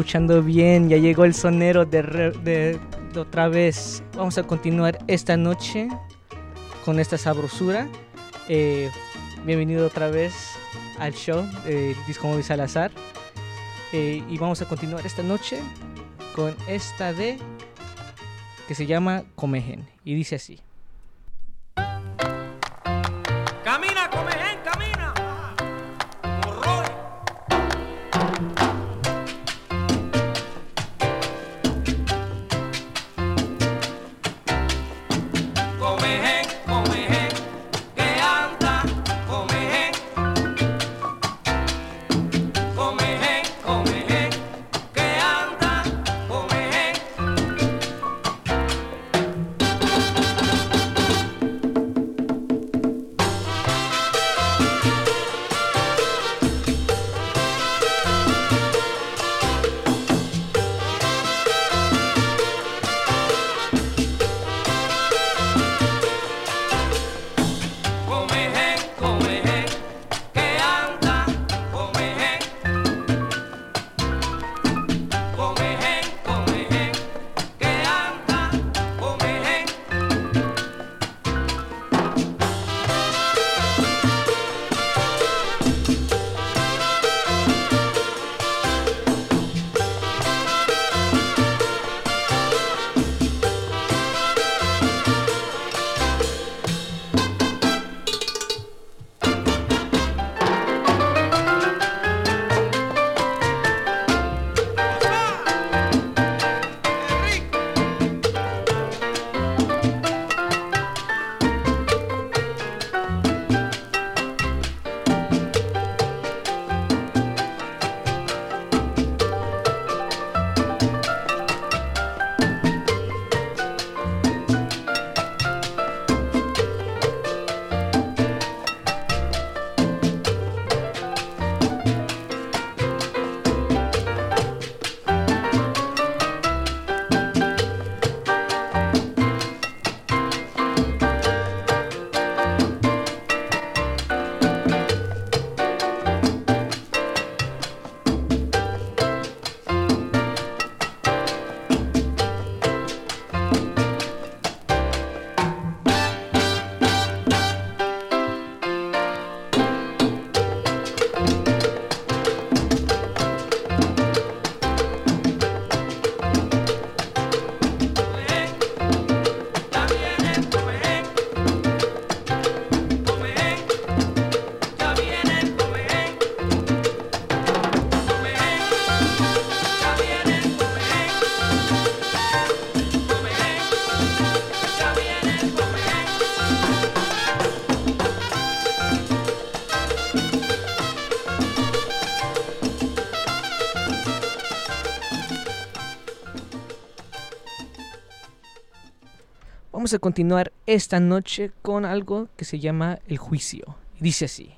escuchando bien, ya llegó el sonero de, otra vez. Vamos a continuar esta noche con esta sabrosura. Eh, bienvenido otra vez al show de Disco Móvil Salazar. Eh, y vamos a continuar esta noche con esta de que se llama Comegen y dice así. A continuar esta noche con algo que se llama el juicio. Dice así.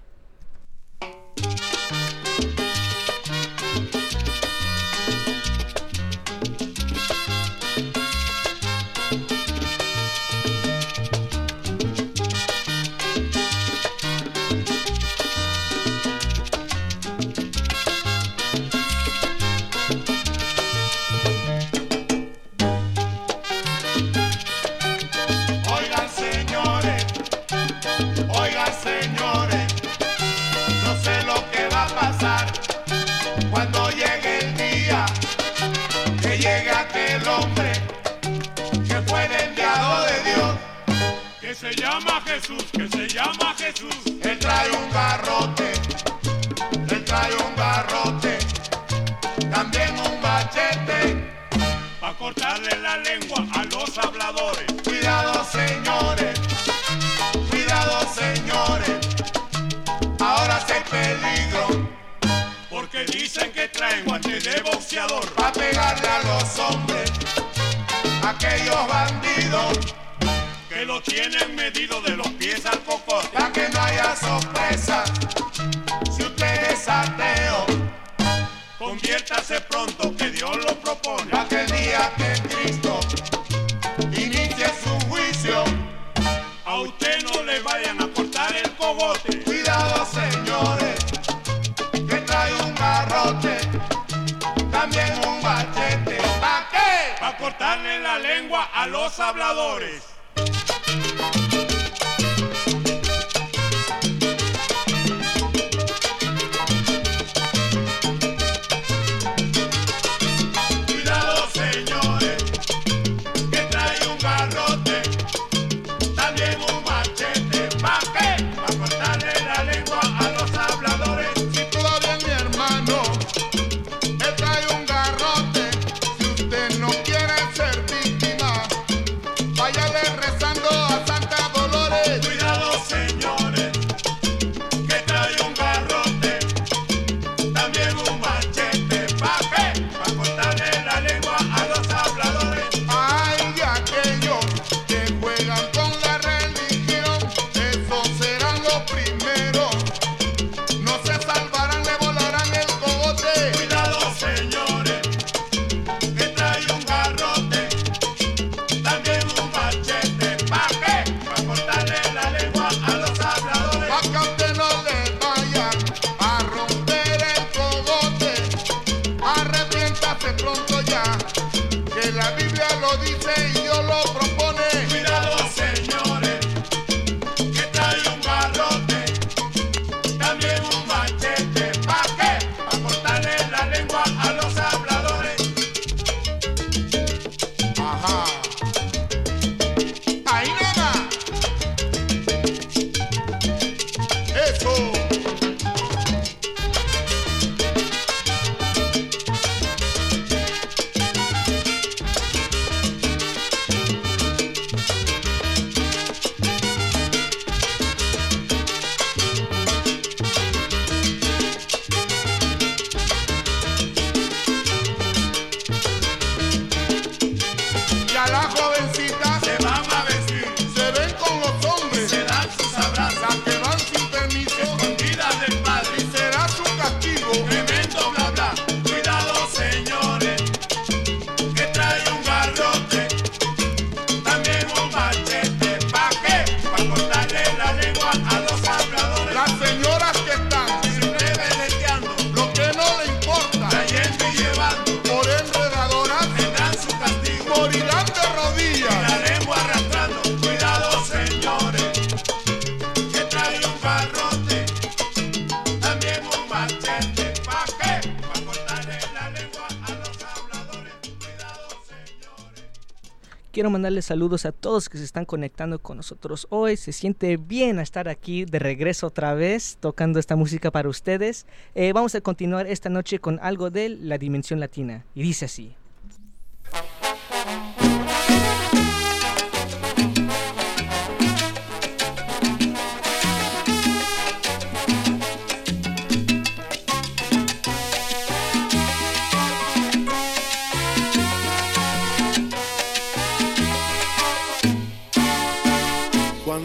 Saludos a todos que se están conectando con nosotros hoy. Se siente bien estar aquí de regreso otra vez tocando esta música para ustedes. Eh, vamos a continuar esta noche con algo de la dimensión latina. Y dice así.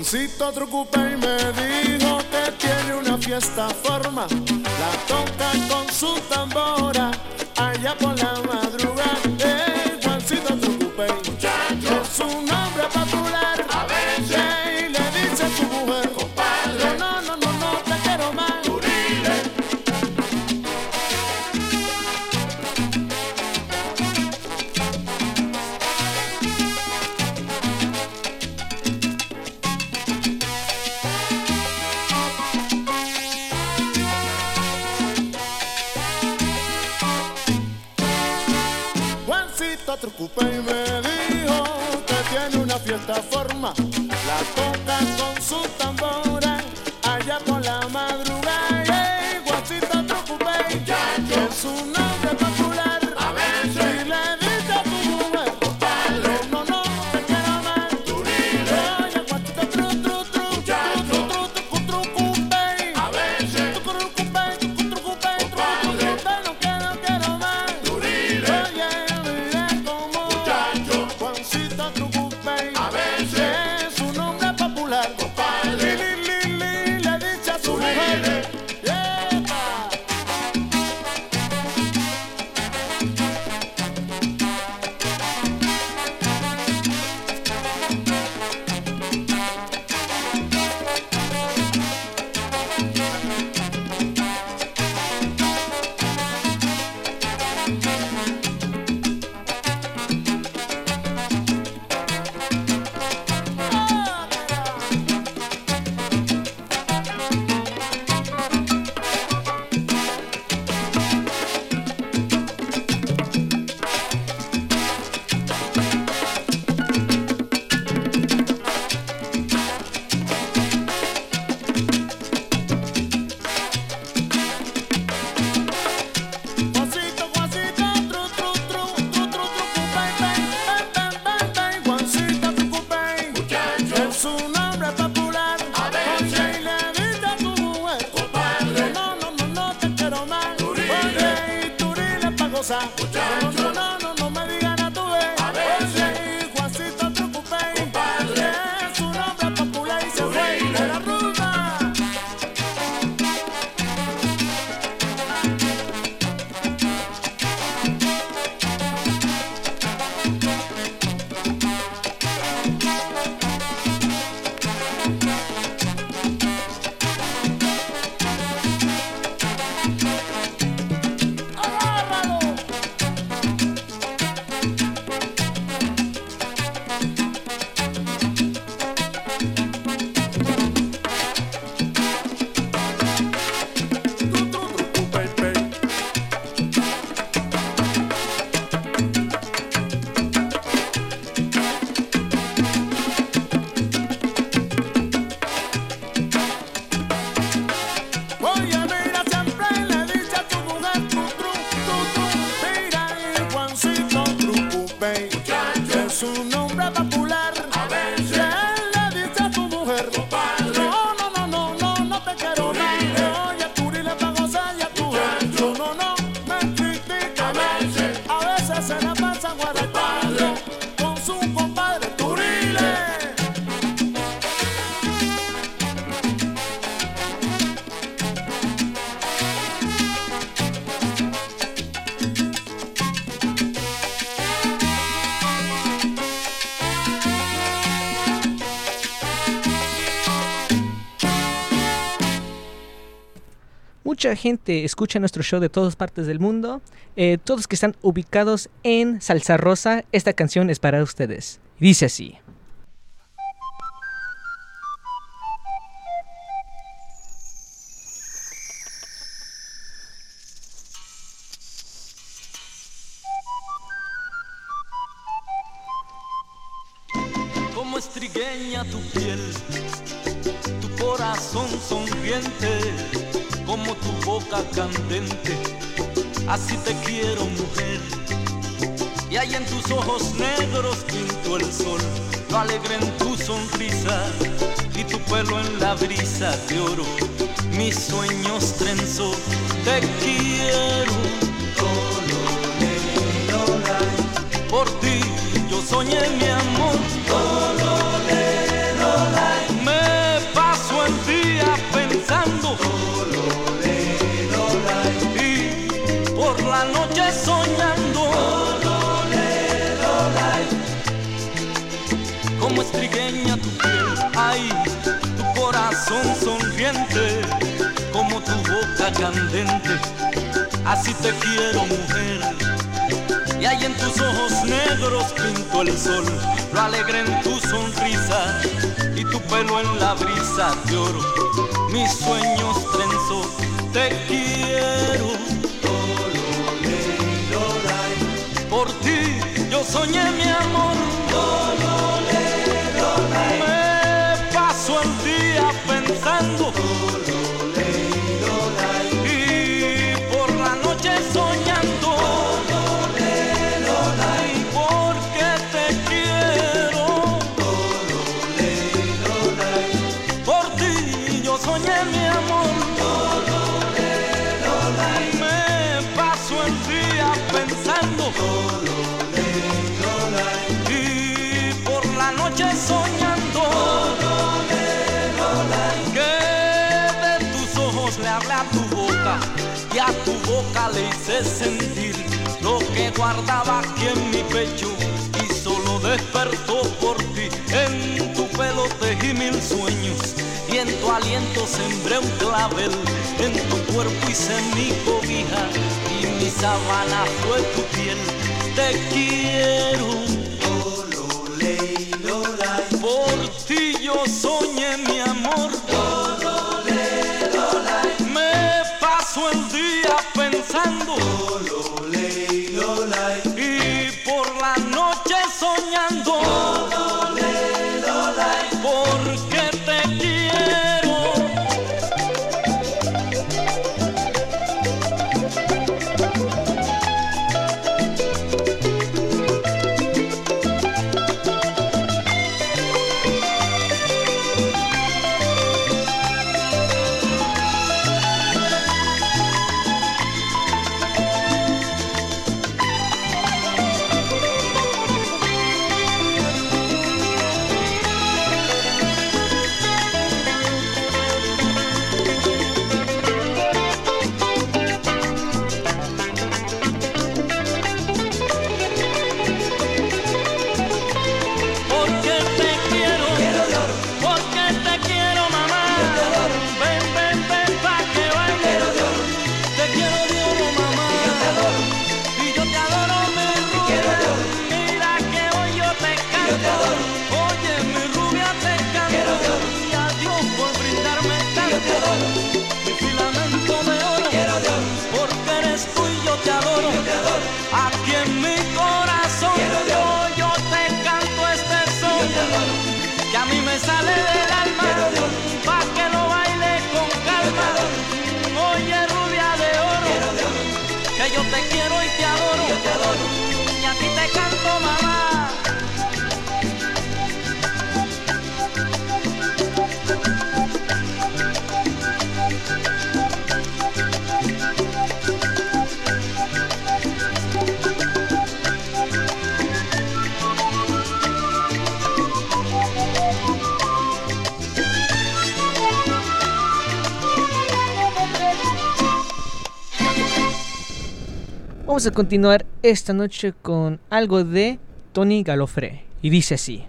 Juancito y me dijo que tiene una fiesta forma, la toca con su tambora allá por la madrugada. Y me dijo que tiene una fiesta forma, la Mucha gente escucha nuestro show de todas partes del mundo. Eh, todos que están ubicados en Salsa Rosa, esta canción es para ustedes. Dice así. Y por la noche soñando. Como estrigueña tu piel, ay, tu corazón sonriente, como tu boca candente, así te quiero mujer. Y ahí en tus ojos negros pinto el sol, lo alegre en tu sonrisa tu pelo en la brisa de oro. Mis sueños trenzo, te quiero. Por ti yo soñé mi amor. Hice sentir lo que guardaba aquí en mi pecho y solo despertó por ti. En tu pelo tejí mil sueños y en tu aliento sembré un clavel. En tu cuerpo hice mi cobija y mi sabana fue tu piel. Te quiero. Por ti yo soñé Vamos a continuar esta noche con algo de Tony Galofré. Y dice así.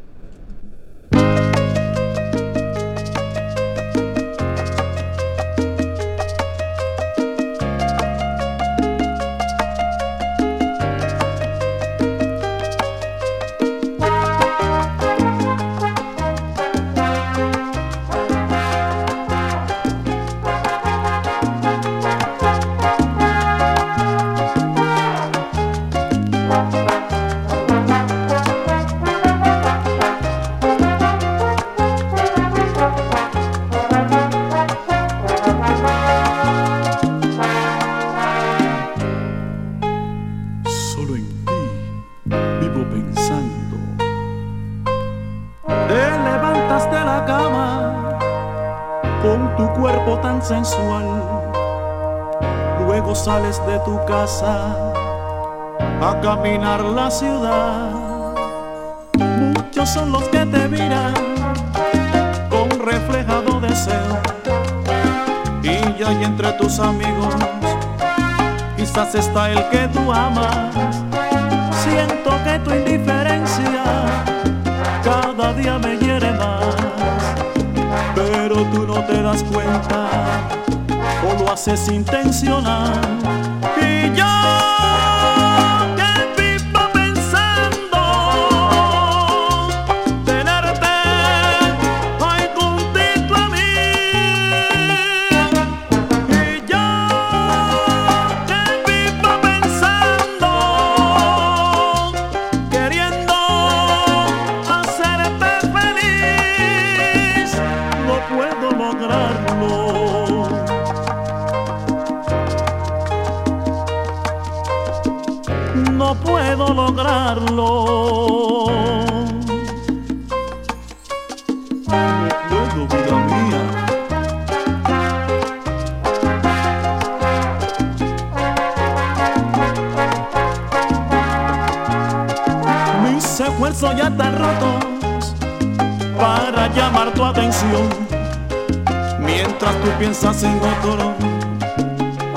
Caminar la ciudad. Muchos son los que te miran con reflejado deseo. Y hay entre tus amigos, quizás está el que tú amas. Siento que tu indiferencia cada día me hiere más. Pero tú no te das cuenta o lo haces intencional piensas en otro,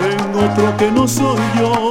en otro que no soy yo.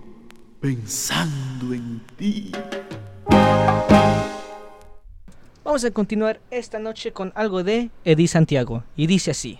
continuar esta noche con algo de Eddie Santiago. Y dice así.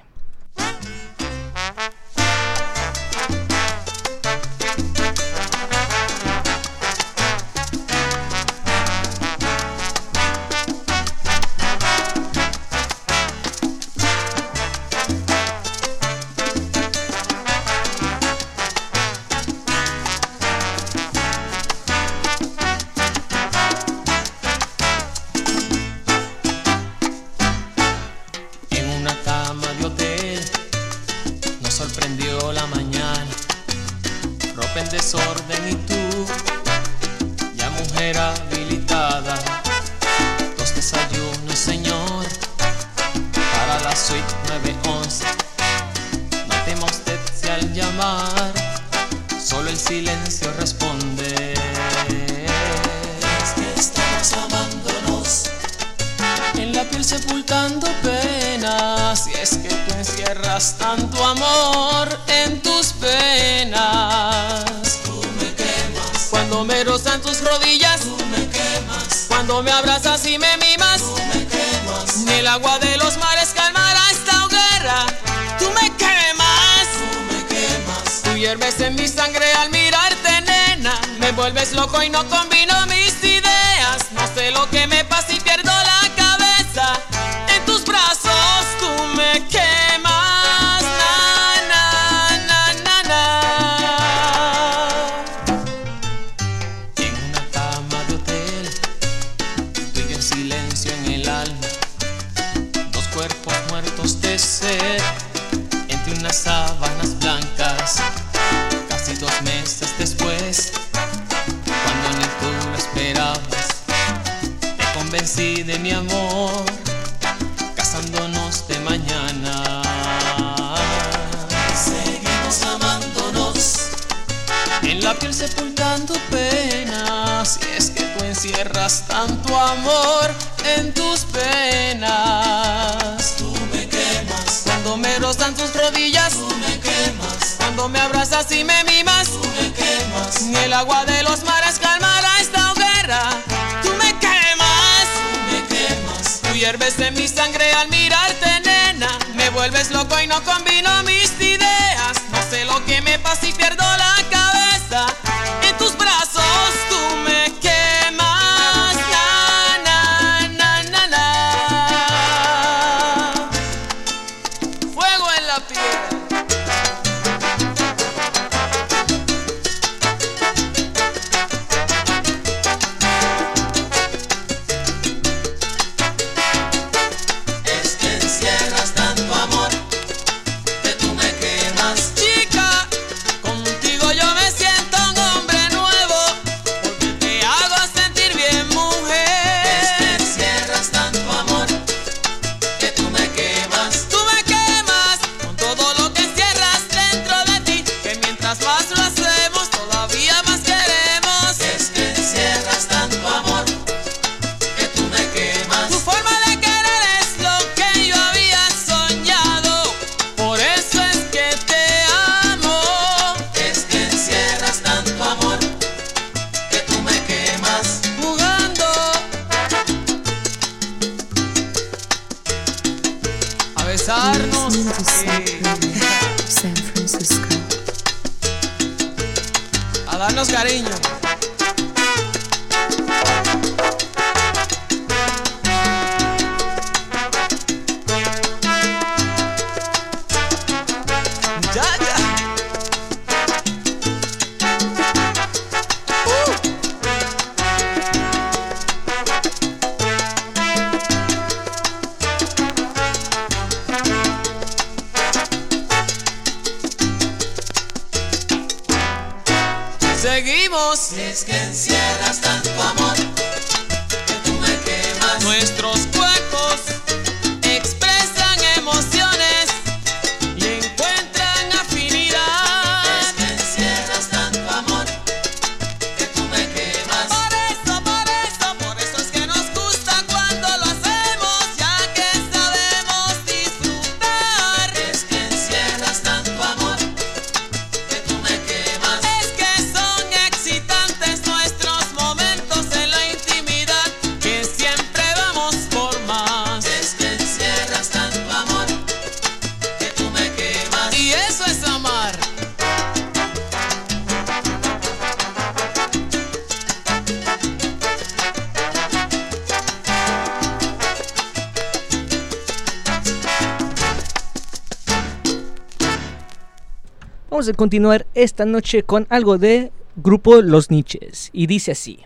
continuar esta noche con algo de grupo Los Niches. Y dice así.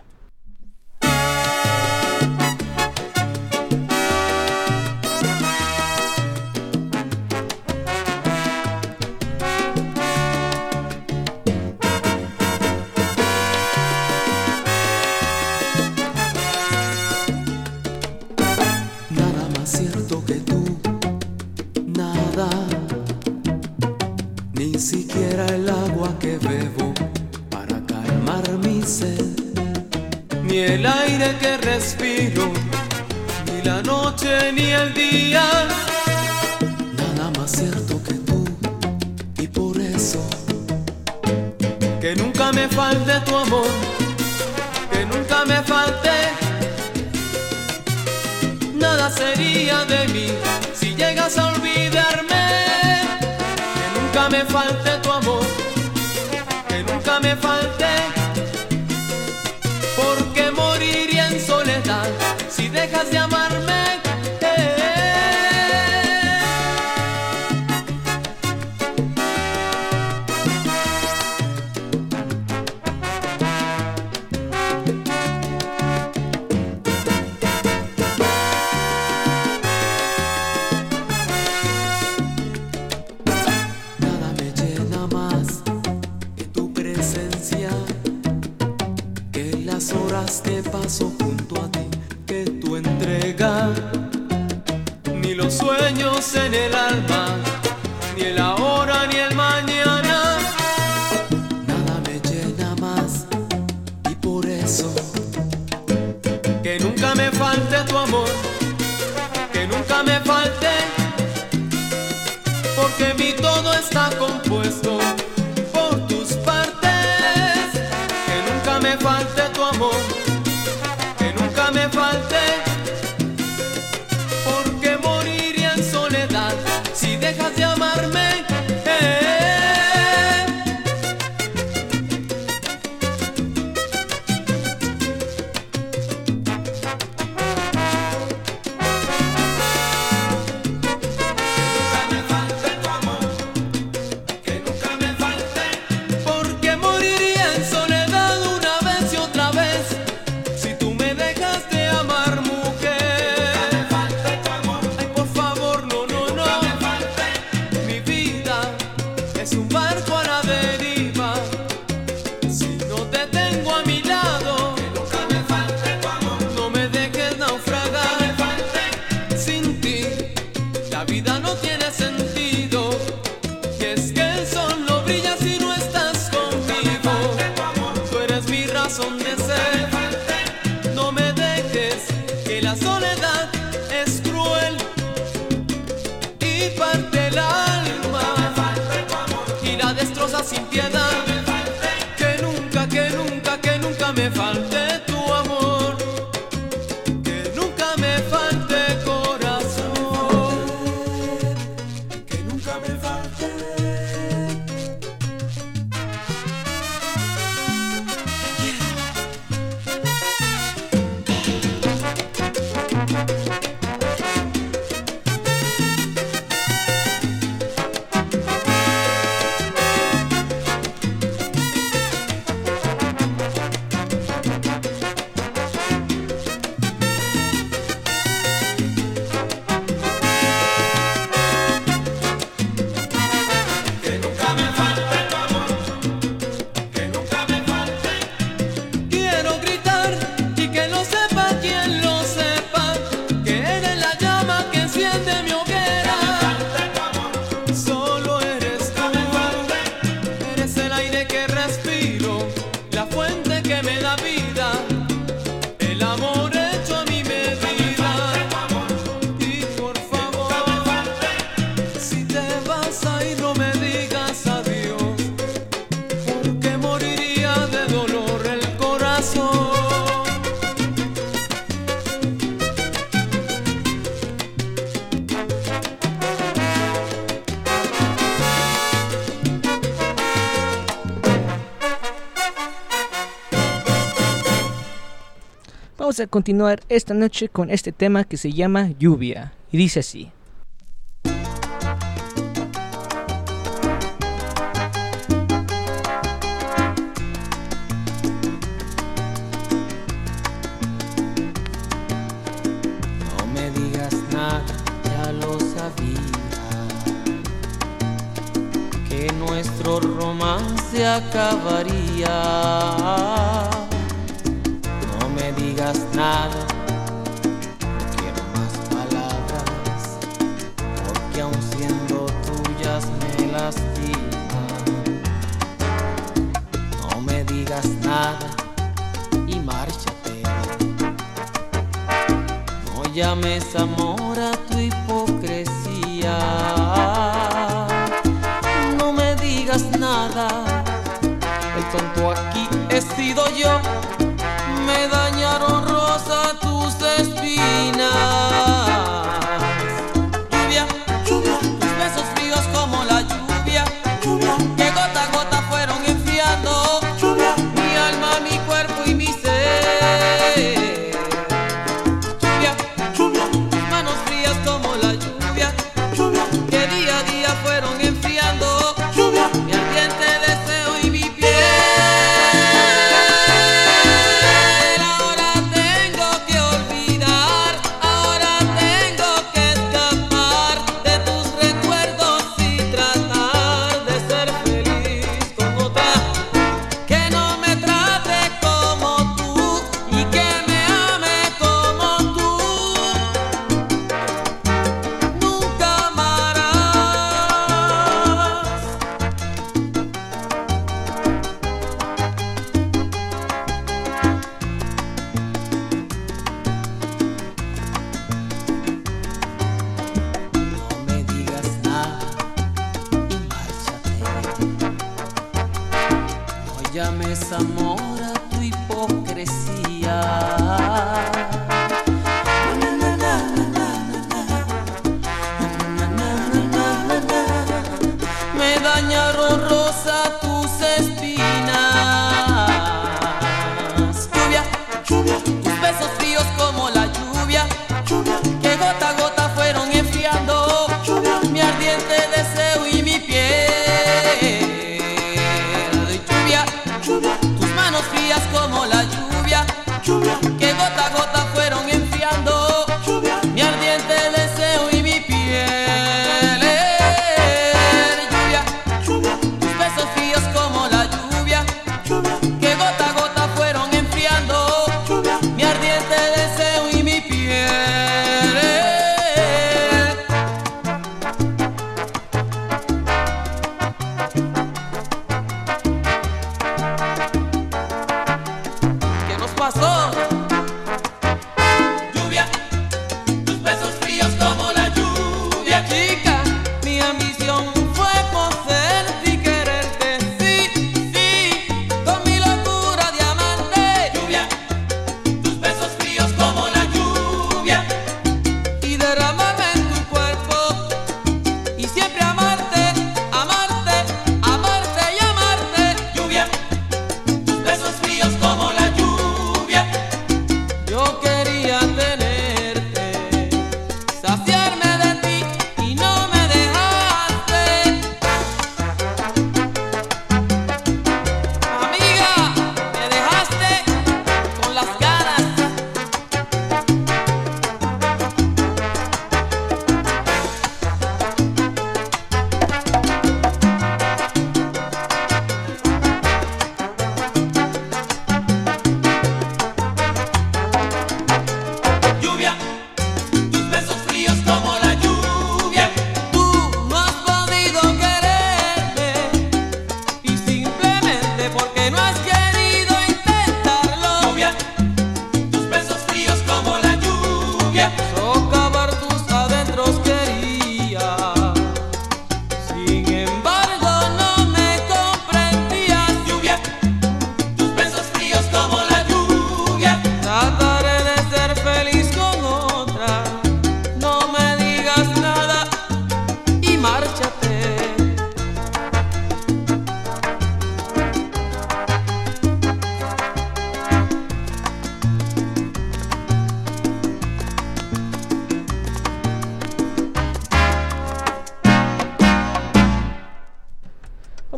falta horas que paso junto a ti, que tú entregas, ni los sueños en el alma, ni el ahora ni el mañana, nada me llena más y por eso que nunca me falte tu amor, que nunca me falte, porque mi todo está compuesto. quejas de a continuar esta noche con este tema que se llama lluvia y dice así. no me digas nada ya lo sabía que Nuestro romance acabaría. No digas nada, no quiero más palabras, porque aun siendo tuyas me lastiman. No me digas nada y márchate. No llames amor a tu hipocresía. No me digas nada, el tonto aquí he sido yo.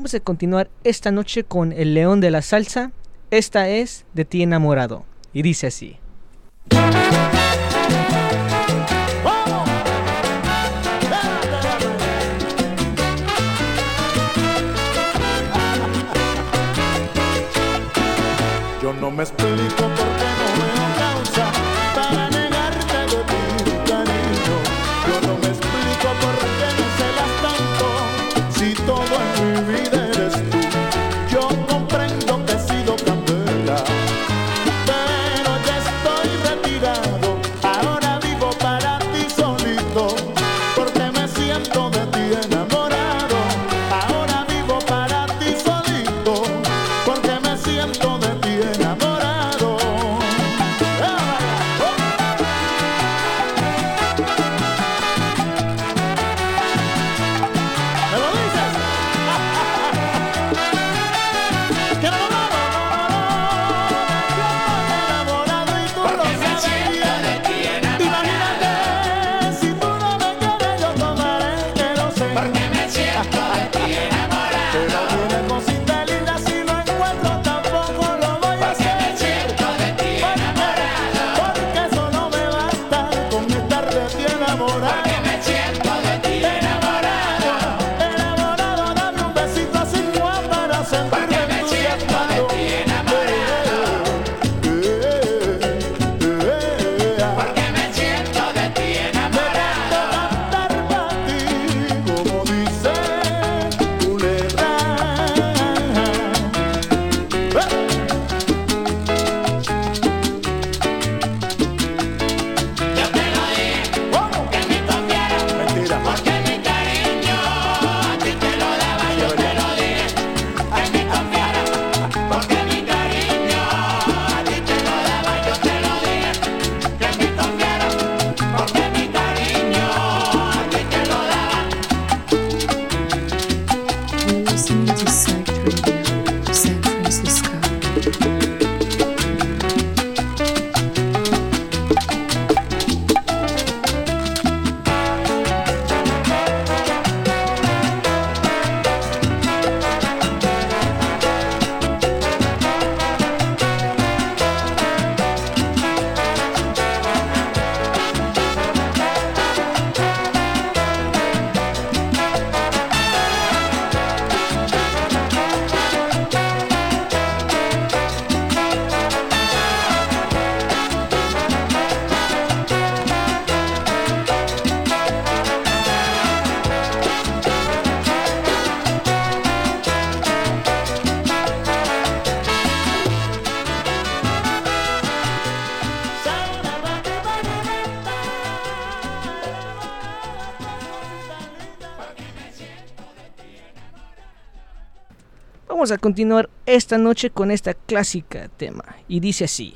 Vamos a continuar esta noche con El León de la Salsa. Esta es De ti enamorado. Y dice así. Vamos a continuar esta noche con esta clásica tema. Y dice así.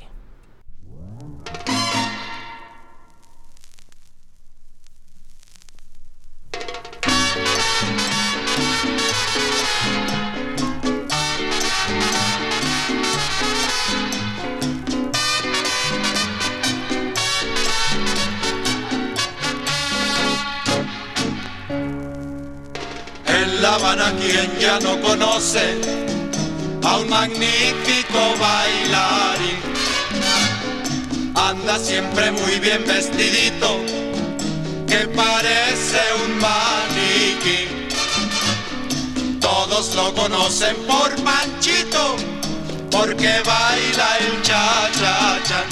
La Habana quien ya no conoce a un magnífico bailarín. Anda siempre muy bien vestidito, que parece un maniquí. Todos lo conocen por Panchito, porque baila el cha-cha-cha.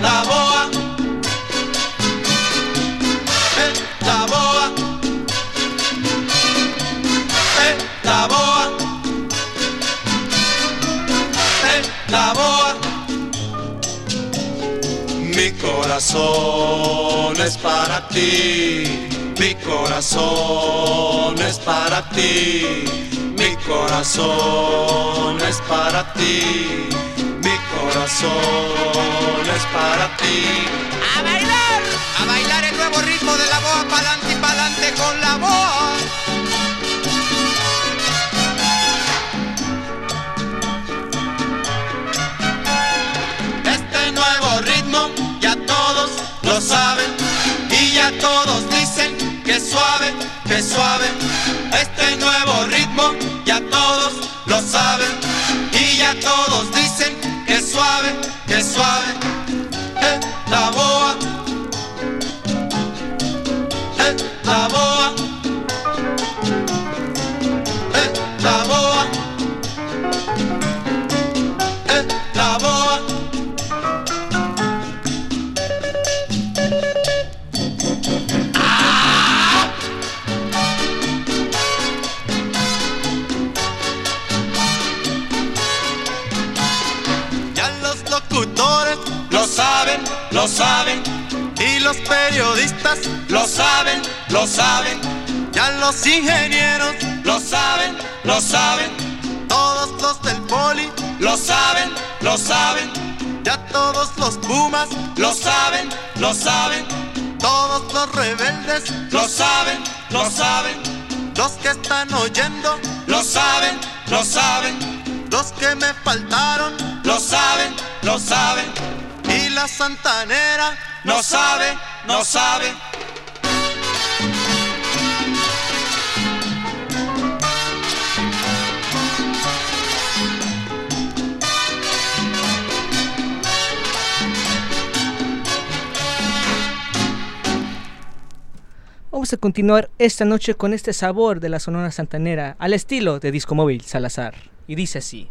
La boa, la boa. Mi corazón es para ti, mi corazón es para ti, mi corazón es para ti, mi corazón es para ti. ¡A bailar! A bailar el nuevo ritmo de la boa, pa'lante y pa'lante con la boa. Ya todos lo saben y ya todos dicen que suave, que suave. Este nuevo ritmo ya todos lo saben y ya todos dicen que suave, que suave. Lo saben, y los periodistas, lo saben, lo saben, ya los ingenieros, lo saben, lo saben, todos los del poli, lo saben, lo saben, ya todos los pumas, lo saben, lo saben, todos los rebeldes, lo saben, lo saben, los que están oyendo, lo saben, lo saben, los que me faltaron, lo saben, lo saben, y la santanera, no sabe, no sabe. Vamos a continuar esta noche con este sabor de la Sonora Santanera al estilo de Disco Móvil Salazar. Y dice así.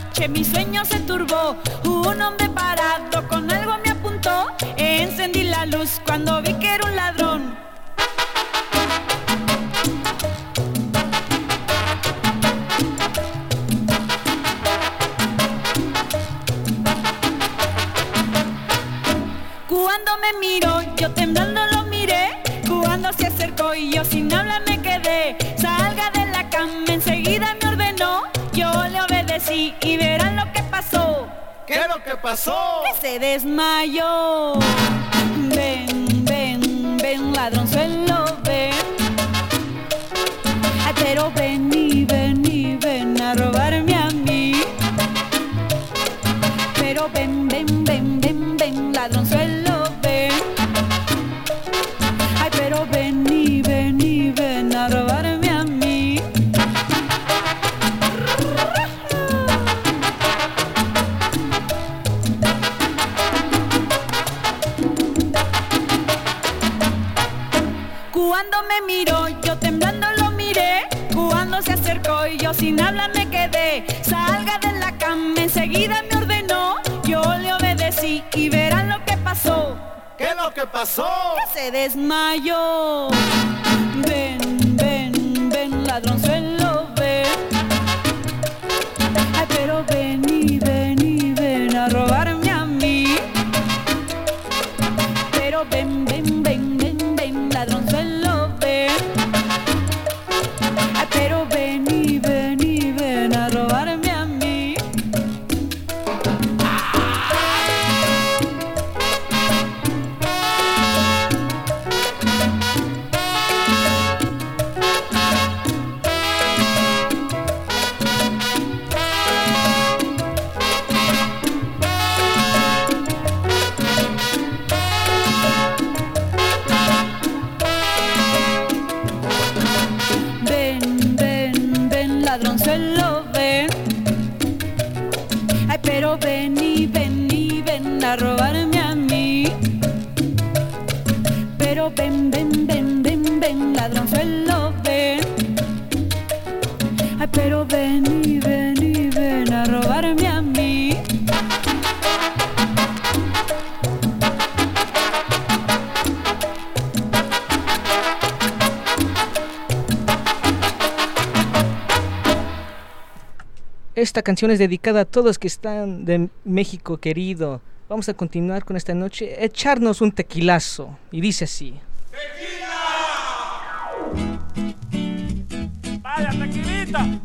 Noche mi sueño se turbó. Un hombre parado con algo me apuntó. Encendí la luz cuando vi que era un ladrón. Cuando me miró, yo temblando lo miré. Cuando se acercó y yo sin hablar me quedé. Y verán lo que pasó. ¿Qué es lo que pasó? Que se desmayó. Ven, ven, ven, ladronzuelo, ven. Pero ven y ven y ven a robarme ¿Qué es lo que pasó? Se desmayó. Ven, ven, ven, ladronzuelo, ven. Ay, pero ven y ven y ven a robarme a mí. Pero ven, Esta canción es dedicada a todos que están de México querido. Vamos a continuar con esta noche, echarnos un tequilazo. Y dice así. Vaya, tequilita.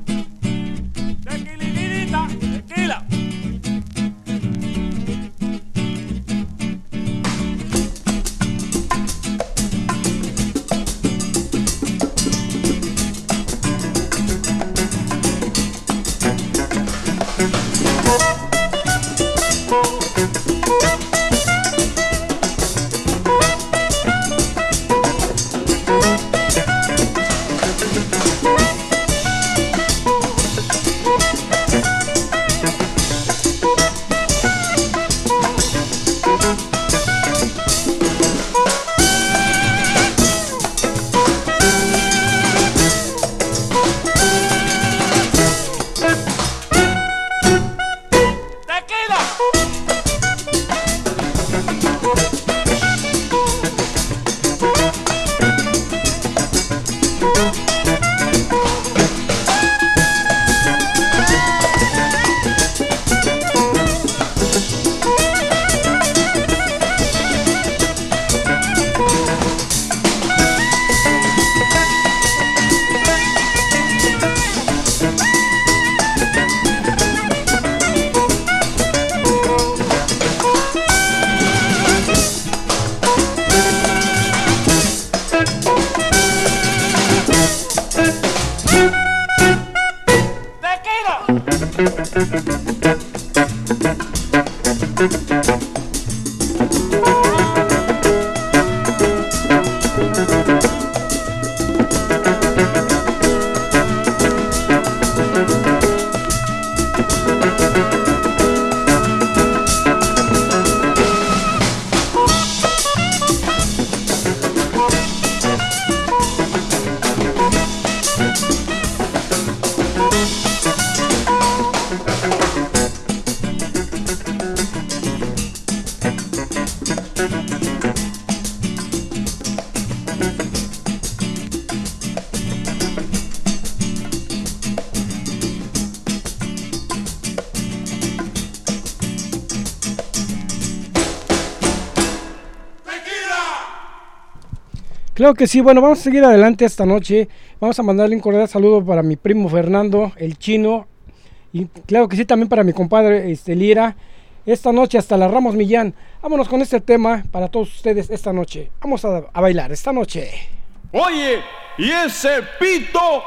Claro que sí, bueno, vamos a seguir adelante esta noche. Vamos a mandarle un cordial saludo para mi primo Fernando, el chino, Y claro que sí, también para mi compadre este, Lira. Esta noche hasta la Ramos Millán. Vámonos con este tema para todos ustedes esta noche. Vamos a, a bailar esta noche. Oye, y ese pito.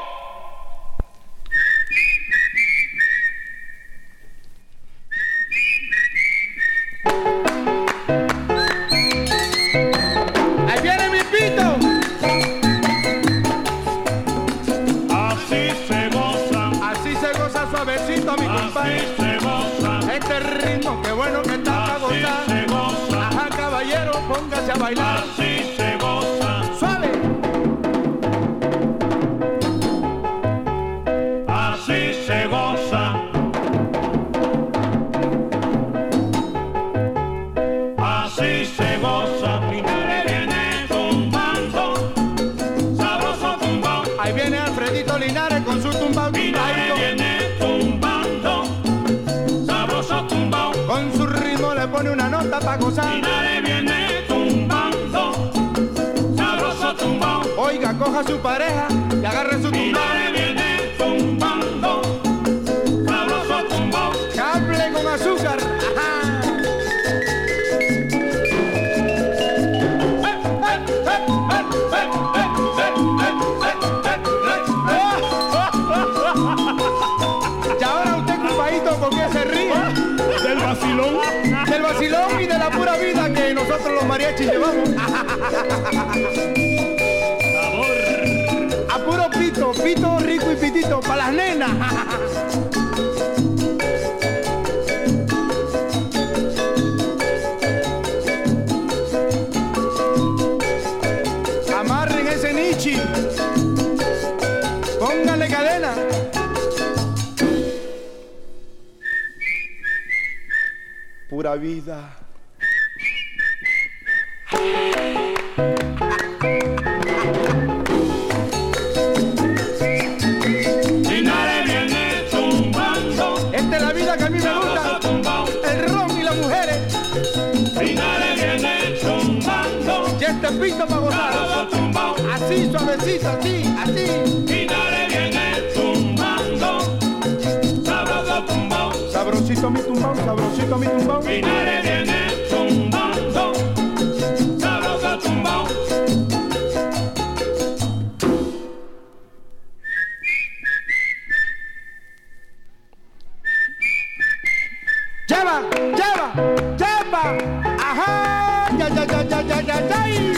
Amarren ese nichi. Póngale cadena. Pura vida. Así, suavecito, así, así. Linares viene tumbando, sabroso tumbao. Sabrosito mi tumbao, sabrosito mi tumbao. Linares viene tumbando, sabroso tumbao. Lleva, lleva, lleva. Ajá. Ya, ya, ya, ya, ya, ya, ya.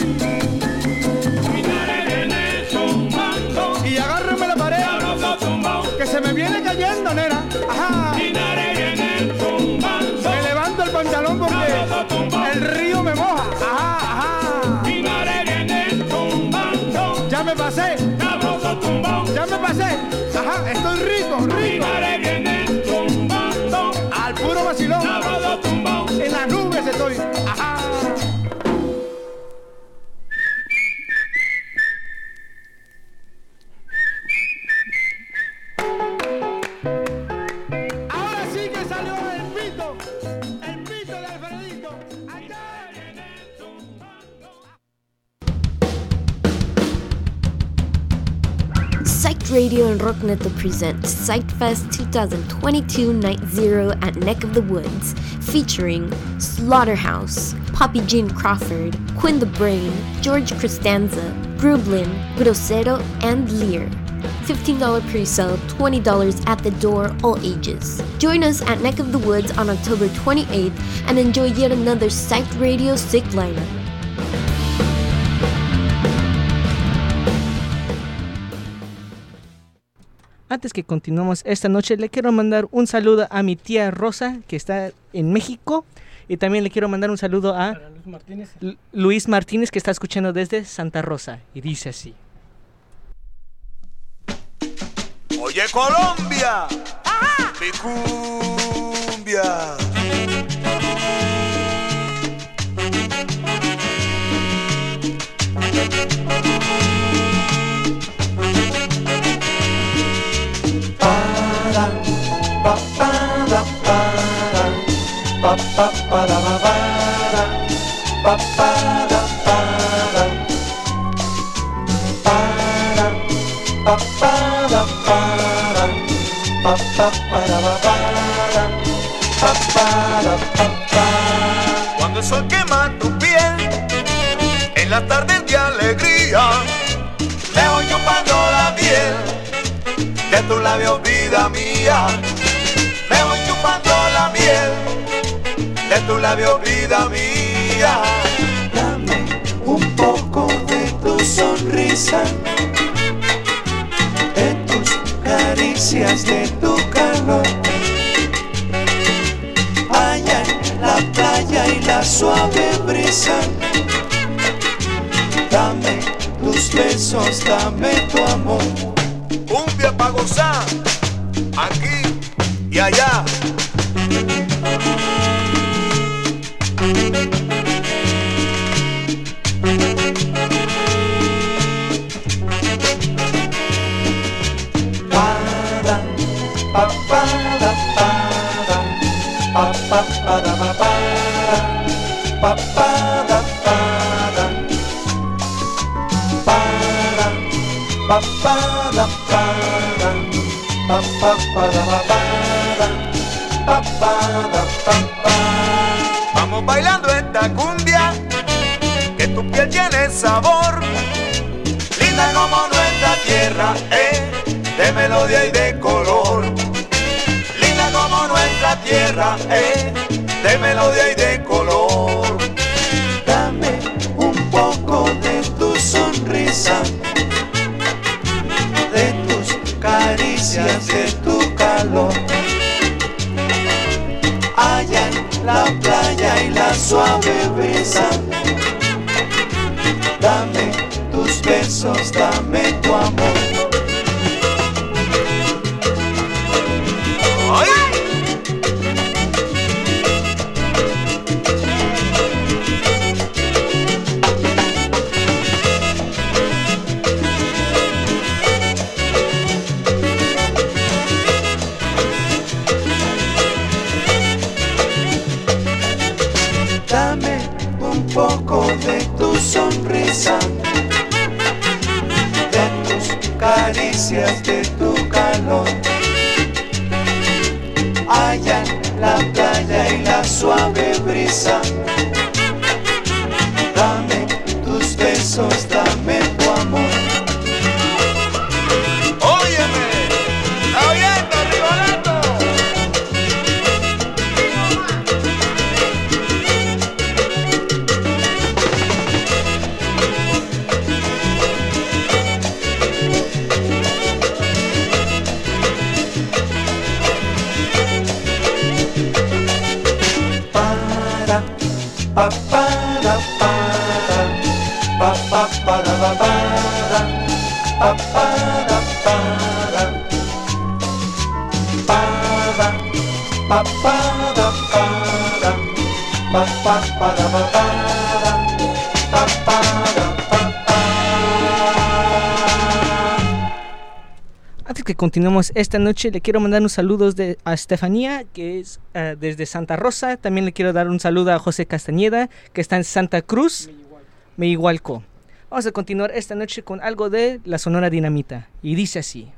Radio and Rockneto present Psychfest 2022 Night Zero at Neck of the Woods, featuring Slaughterhouse, Poppy Jean Crawford, Quinn the Brain, George Costanza, Grublin, Grosero, and Lear. $15 pre-sale, $20 at the door, all ages. Join us at Neck of the Woods on October 28th and enjoy yet another Psych Radio sick lineup. Antes que continuemos esta noche, le quiero mandar un saludo a mi tía Rosa, que está en México. Y también le quiero mandar un saludo a Luis Martínez. Lu- Luis Martínez, que está escuchando desde Santa Rosa. Y dice así. Oye Colombia, mi cumbia. pa pa da pa da pa pa pa da ba ba da pa pa da pa da pa pa pa pa pa pa pa pa pa pa pa cuando el sol quema tu piel en la tarde de alegría leo yo pando la piel de tu labios vida mía. De tus labios, vida mía. Dame un poco de tu sonrisa, de tus caricias, de tu calor. Allá en la playa y la suave brisa. Dame tus besos, dame tu amor. Cumbia pa' gozar, aquí y allá. Vamos bailando esta cumbia, que tu piel tiene sabor, linda como nuestra tierra, eh, de melodía y de color. Linda como nuestra tierra, eh, de melodía y de color. La playa y la suave brisa. Dame tus besos, dame tu amor. Continuemos esta noche, le quiero mandar unos saludos de, a Estefanía, que es eh, desde Santa Rosa. También le quiero dar un saludo a José Castañeda, que está en Santa Cruz, Meigualco. Vamos a continuar esta noche con algo de la Sonora Dinamita. Y dice así.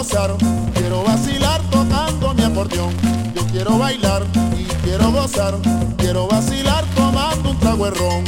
Gozar, quiero vacilar tocando mi acordeón. Yo quiero bailar y quiero gozar, quiero vacilar tomando un trago de ron.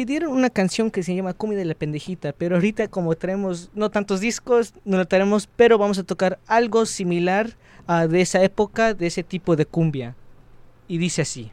pidieron una canción que se llama Comida de la Pendejita, pero ahorita como traemos no tantos discos, no la traemos, pero vamos a tocar algo similar a de esa época, de ese tipo de cumbia. Y dice así.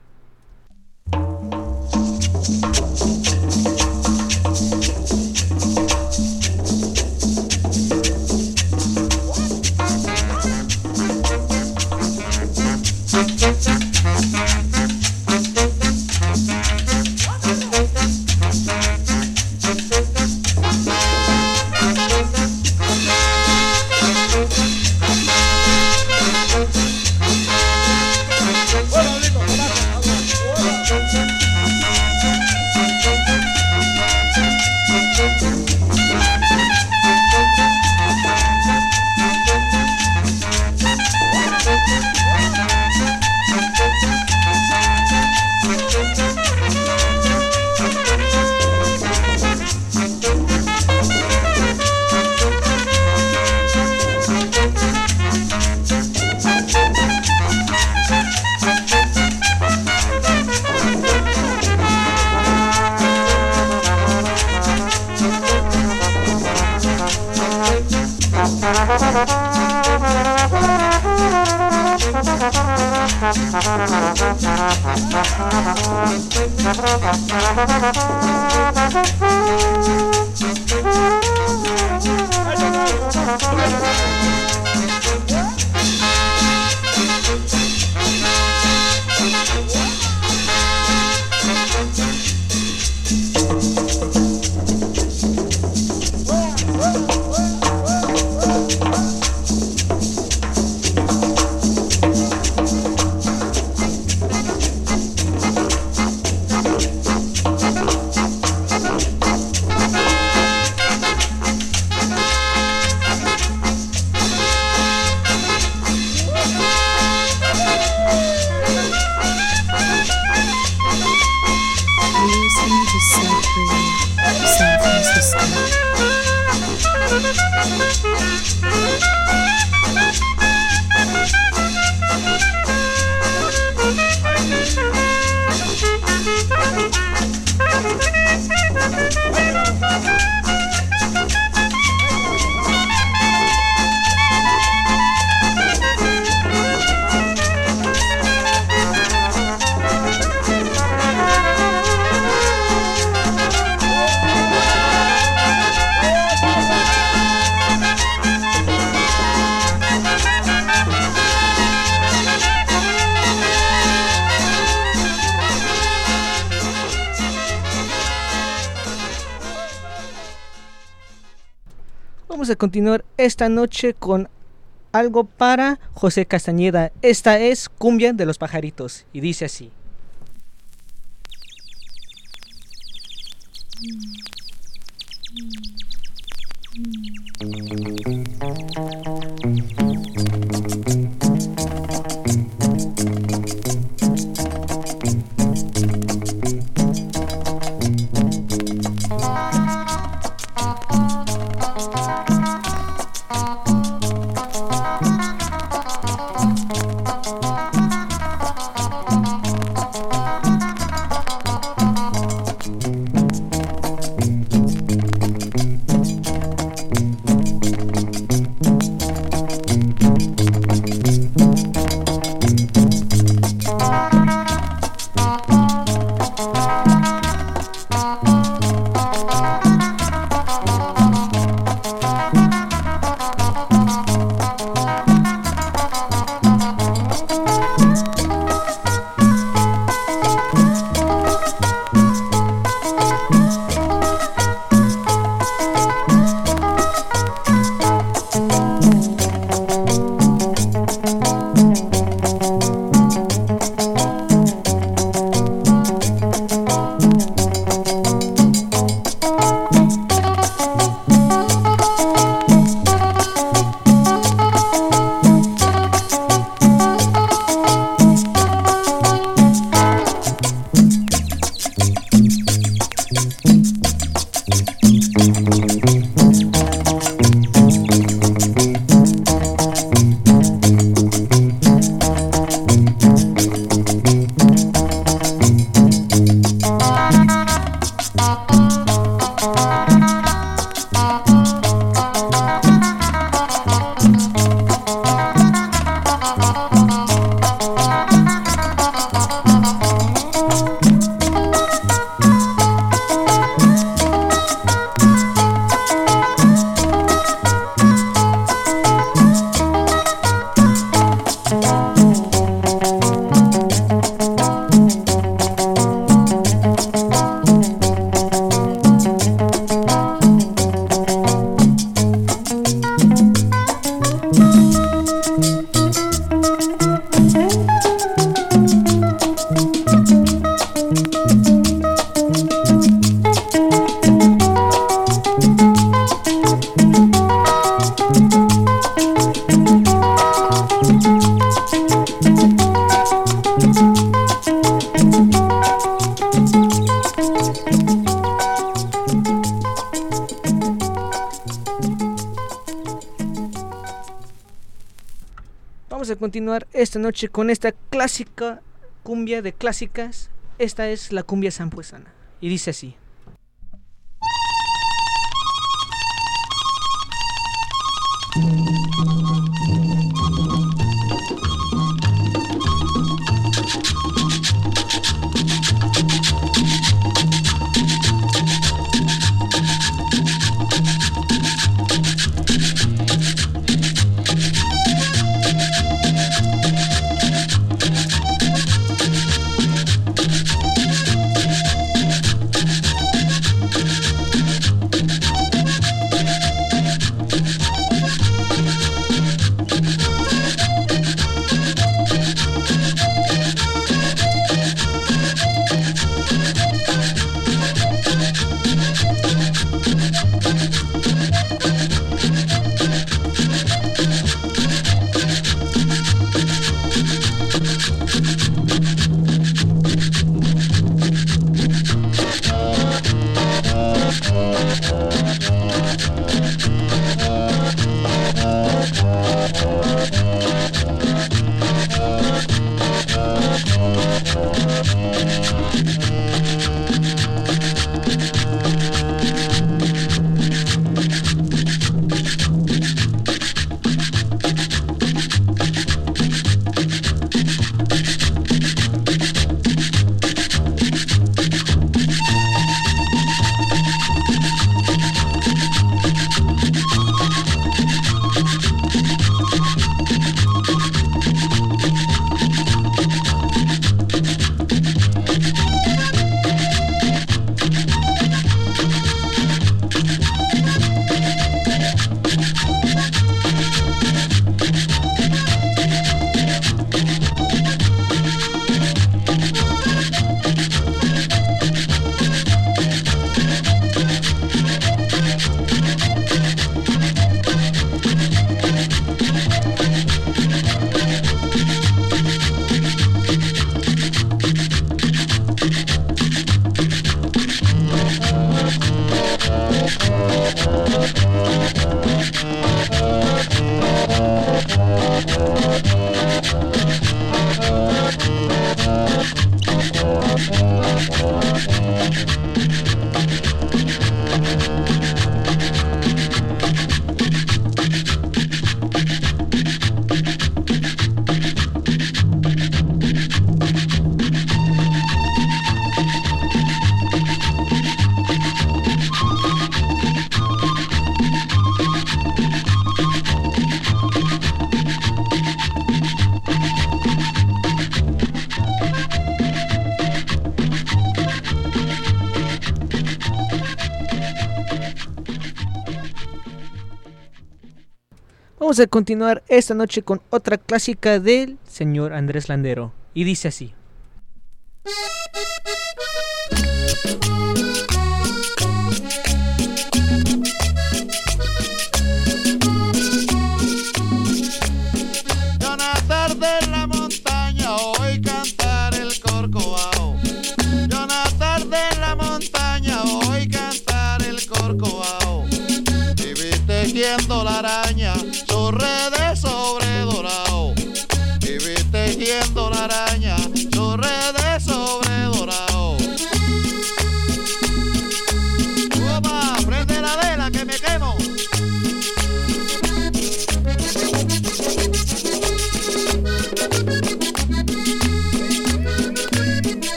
Continuar esta noche con algo para José Castañeda. Esta es Cumbia de los Pajaritos y dice así. Continuar esta noche con esta clásica cumbia de clásicas. Esta es la cumbia sampuesana. Y dice así. Vamos a continuar esta noche con otra clásica del señor Andrés Landero. Y dice así.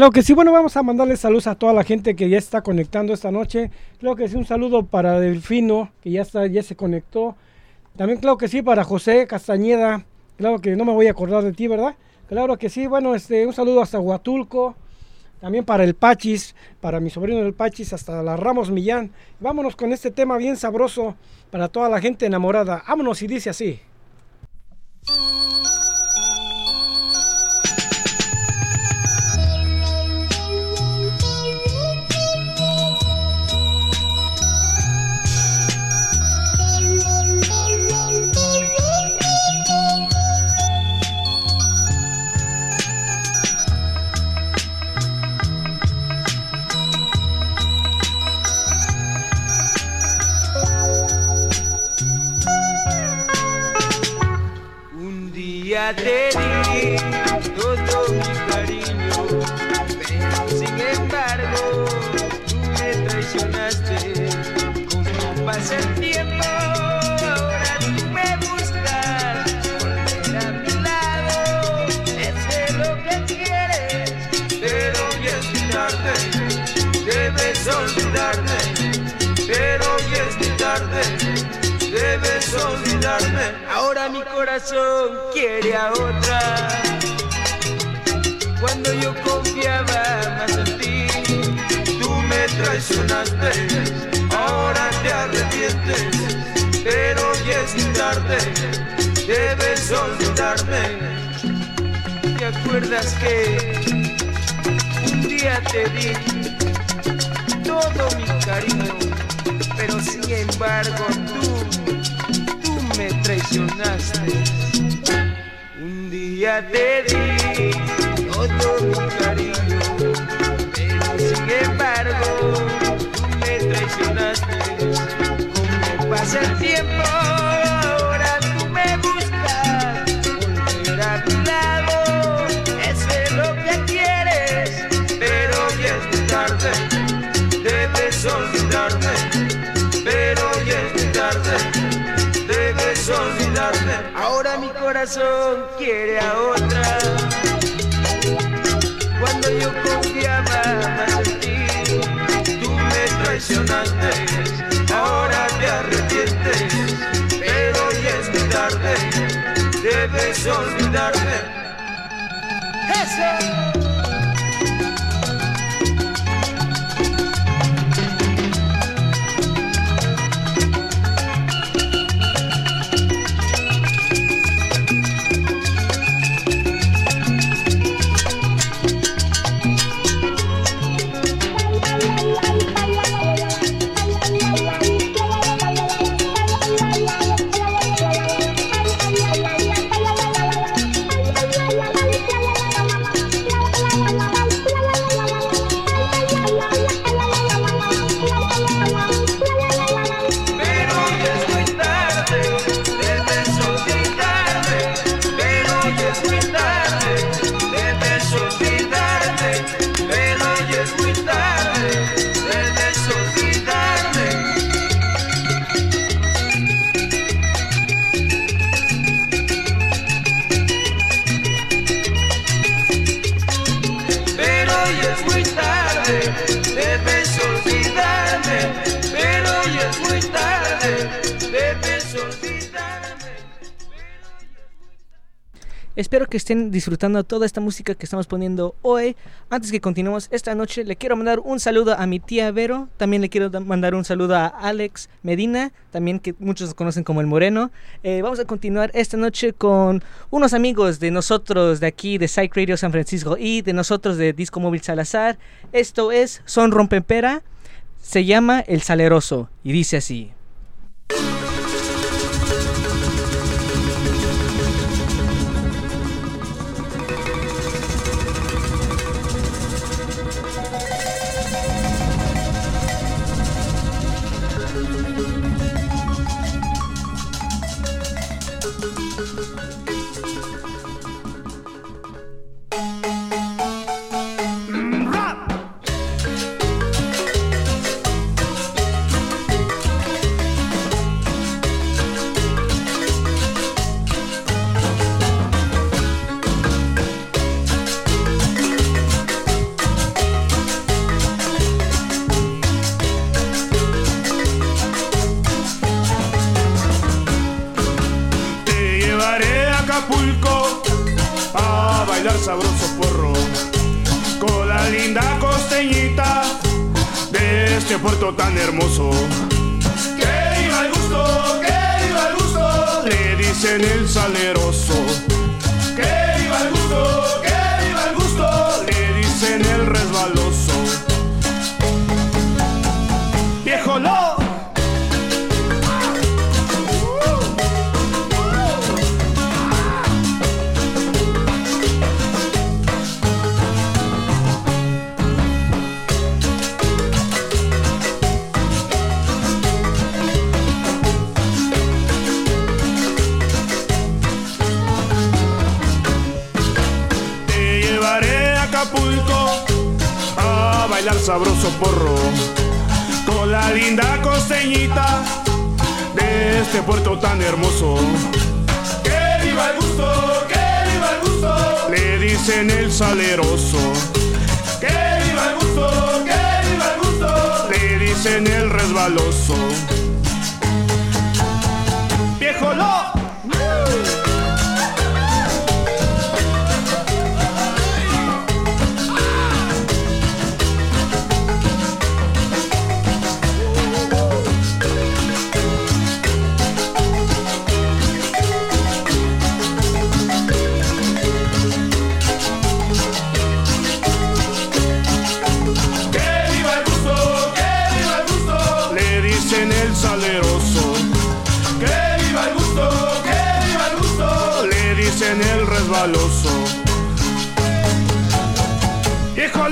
Claro que sí, bueno, vamos a mandarle saludos a toda la gente que ya está conectando esta noche. Claro que sí, un saludo para Delfino, que ya está, ya se conectó. También, claro que sí, para José Castañeda. Claro que no me voy a acordar de ti, ¿verdad? Claro que sí, bueno, este, un saludo hasta Huatulco. También para el Pachis, para mi sobrino del Pachis, hasta la Ramos Millán. Vámonos con este tema bien sabroso para toda la gente enamorada. Vámonos y dice así. Día te di todo mi cariño, pero sin embargo tú me traicionaste. Como pasa el tiempo, ahora tú me buscas, volver a mi lado, es lo que quieres, pero ya es muy tarde, debes olvidarme, Ahora mi corazón quiere a otra. Cuando yo confiaba más en ti, tú me traicionaste. Ahora te arrepientes, olvidarte, debes olvidarme. ¿Te acuerdas que un día te di todo mi cariño, pero sin embargo tú me traicionaste? Un día te di todo mi cariño, pero sin embargo me traicionaste. Como pasa el tiempo, corazón quiere a otra. Cuando yo confiaba en ti, tú me traicionaste. Ahora te arrepientes, pero ya es muy tarde. Debes olvidarme. ¡Eso! Espero que estén disfrutando toda esta música que estamos poniendo hoy. Antes que continuemos esta noche, le quiero mandar un saludo a mi tía Vero. También le quiero da- mandar un saludo a Alex Medina, también que muchos conocen como el Moreno. Eh, vamos a continuar esta noche con unos amigos de nosotros de aquí, de Psych Radio San Francisco y de nosotros de Disco Móvil Salazar. Esto es Son Rompempera. Se llama El Saleroso y dice así. Que viva el gusto, que viva el gusto, le dicen el resbaloso. Viejo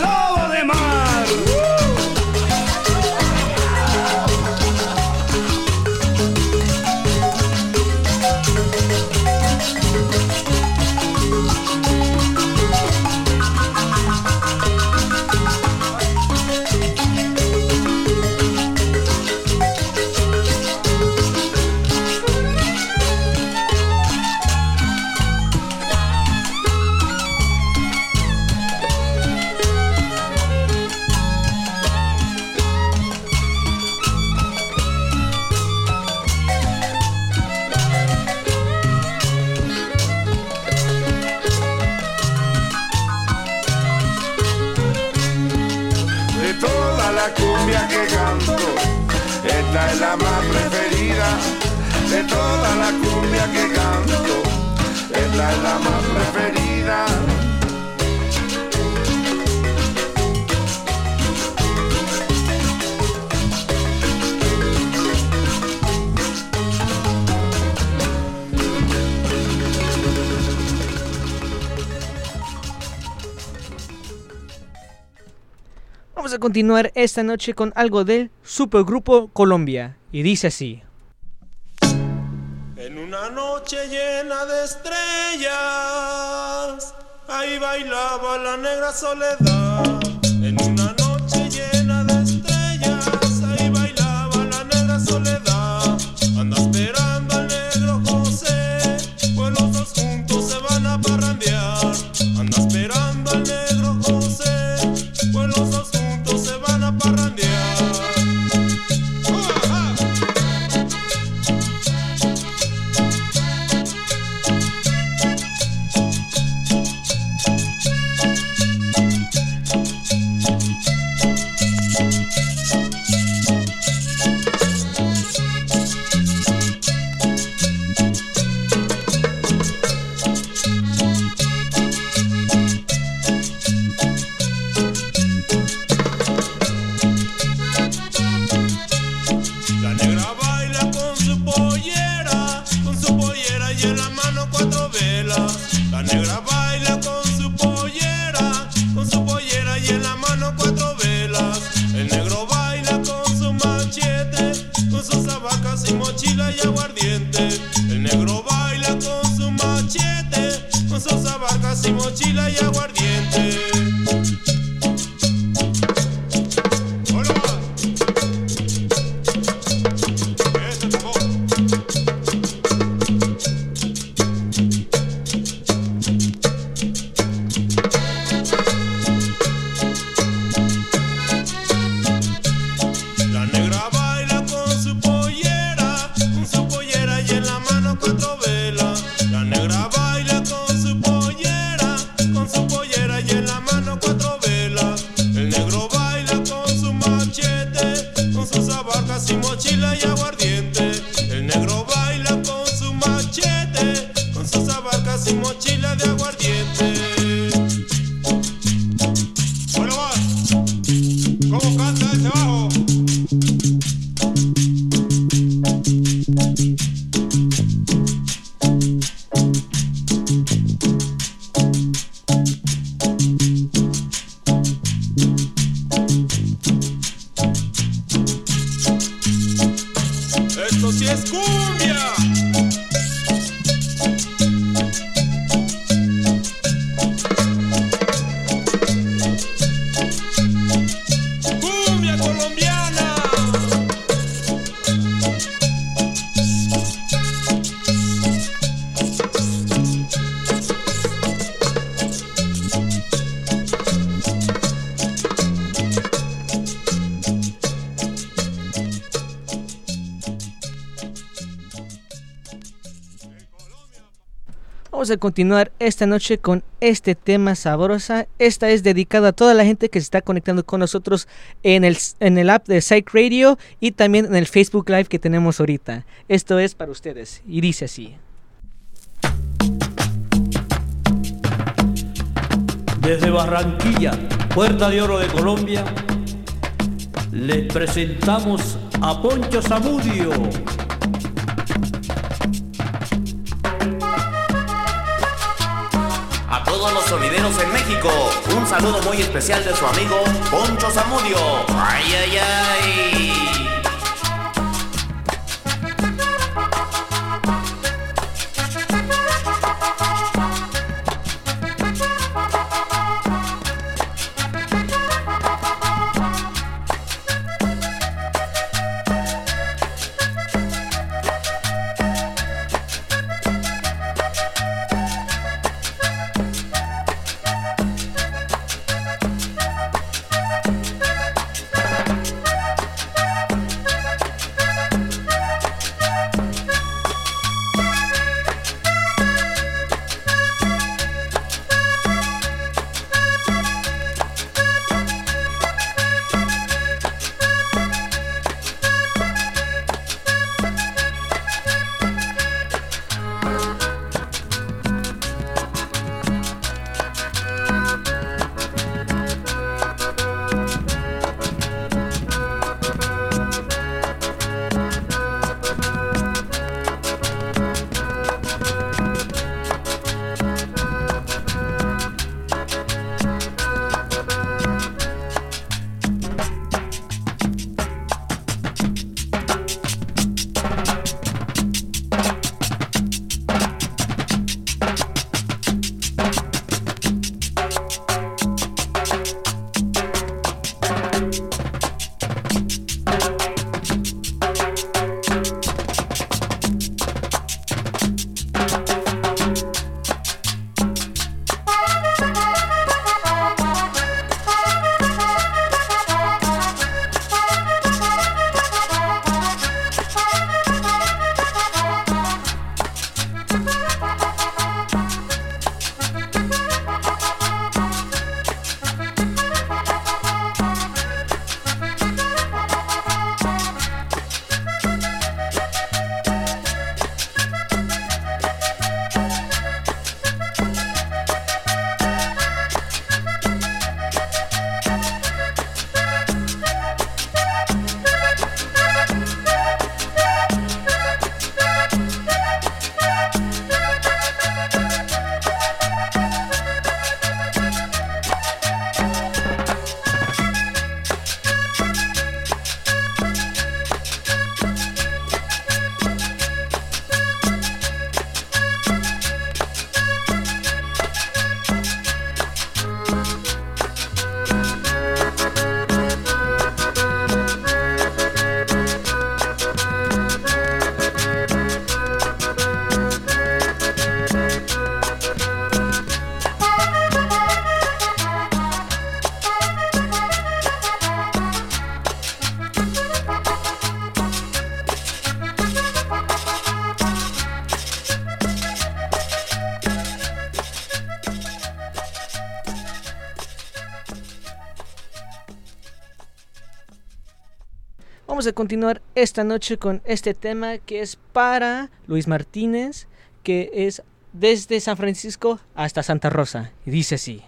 Vamos a continuar esta noche con algo del Supergrupo Colombia. Y dice así. En una noche llena de estrellas, ahí bailaba la negra soledad. En una A continuar esta noche con este tema sabrosa. Esta es dedicada a toda la gente que se está conectando con nosotros en el, en el app de Psych Radio y también en el Facebook Live que tenemos ahorita. Esto es para ustedes y dice así. Desde Barranquilla, Puerta de Oro de Colombia, les presentamos a Poncho Zamudio. Todos los sonideros en México, un saludo muy especial de su amigo Poncho Zamudio. ¡Ay, ay, ay! Vamos a continuar esta noche con este tema que es para Luis Martínez, que es desde San Francisco hasta Santa Rosa. Y dice así.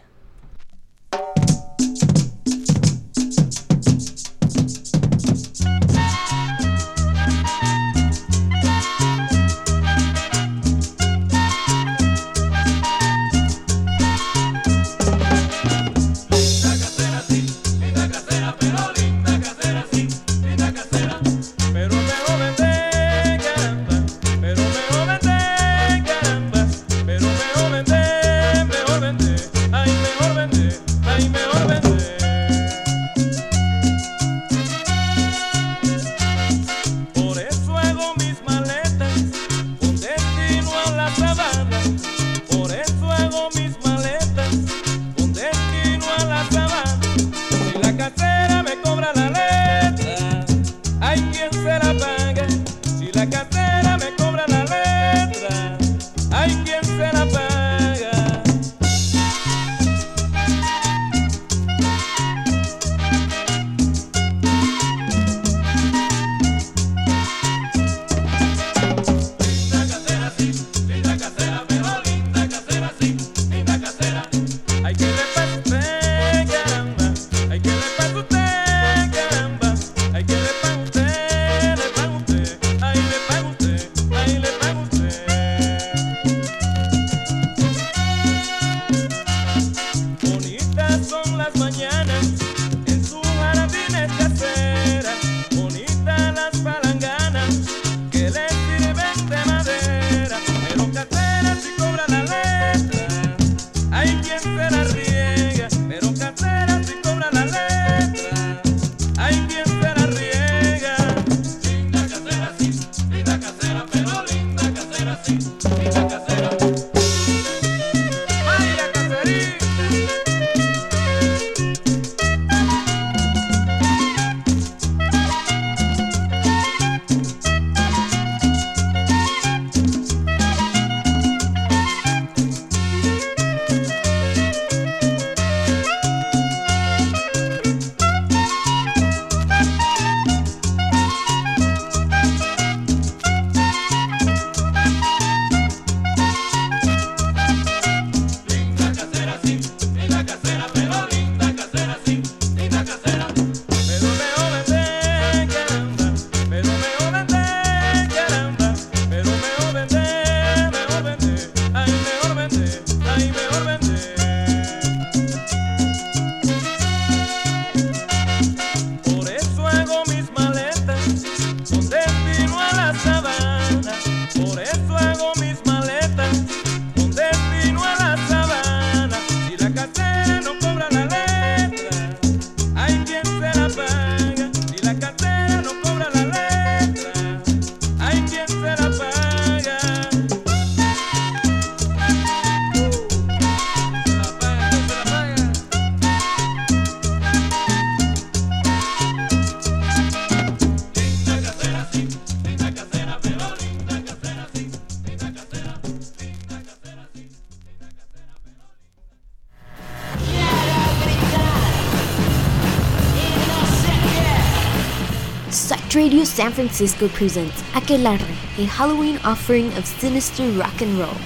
San Francisco presents Aquelarre, a Halloween offering of sinister rock and roll,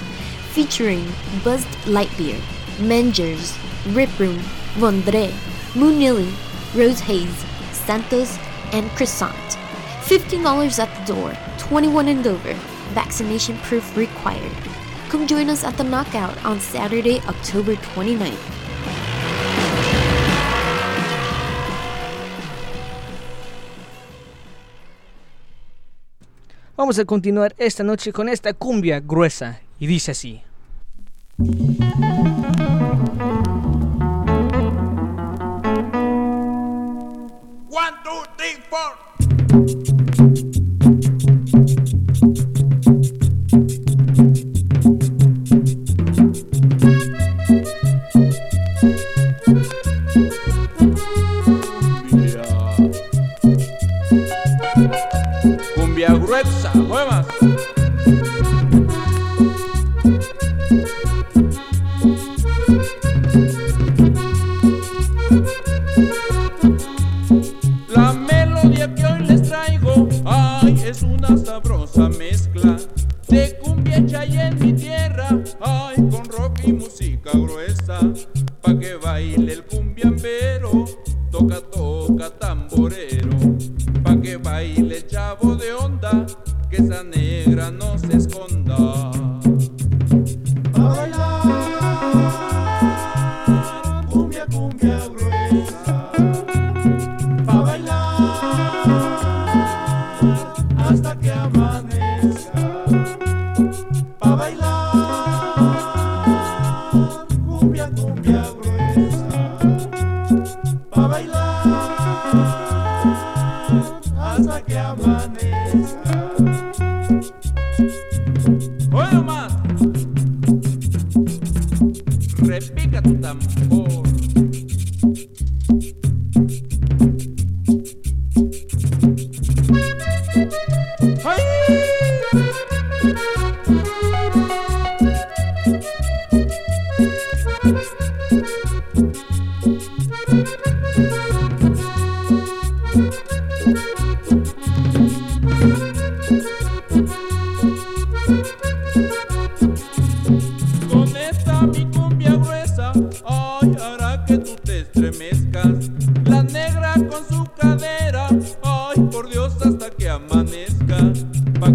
featuring Buzzed Lightbeer, Mengers, Rip Room, Vondre, Moonilly, Rose Hayes, Santos, and Croissant. $15 at the door, 21 and over, vaccination proof required. Come join us at the Knockout on Saturday, October 29th. Vamos a continuar esta noche con esta cumbia gruesa y dice así. One, two, three, four.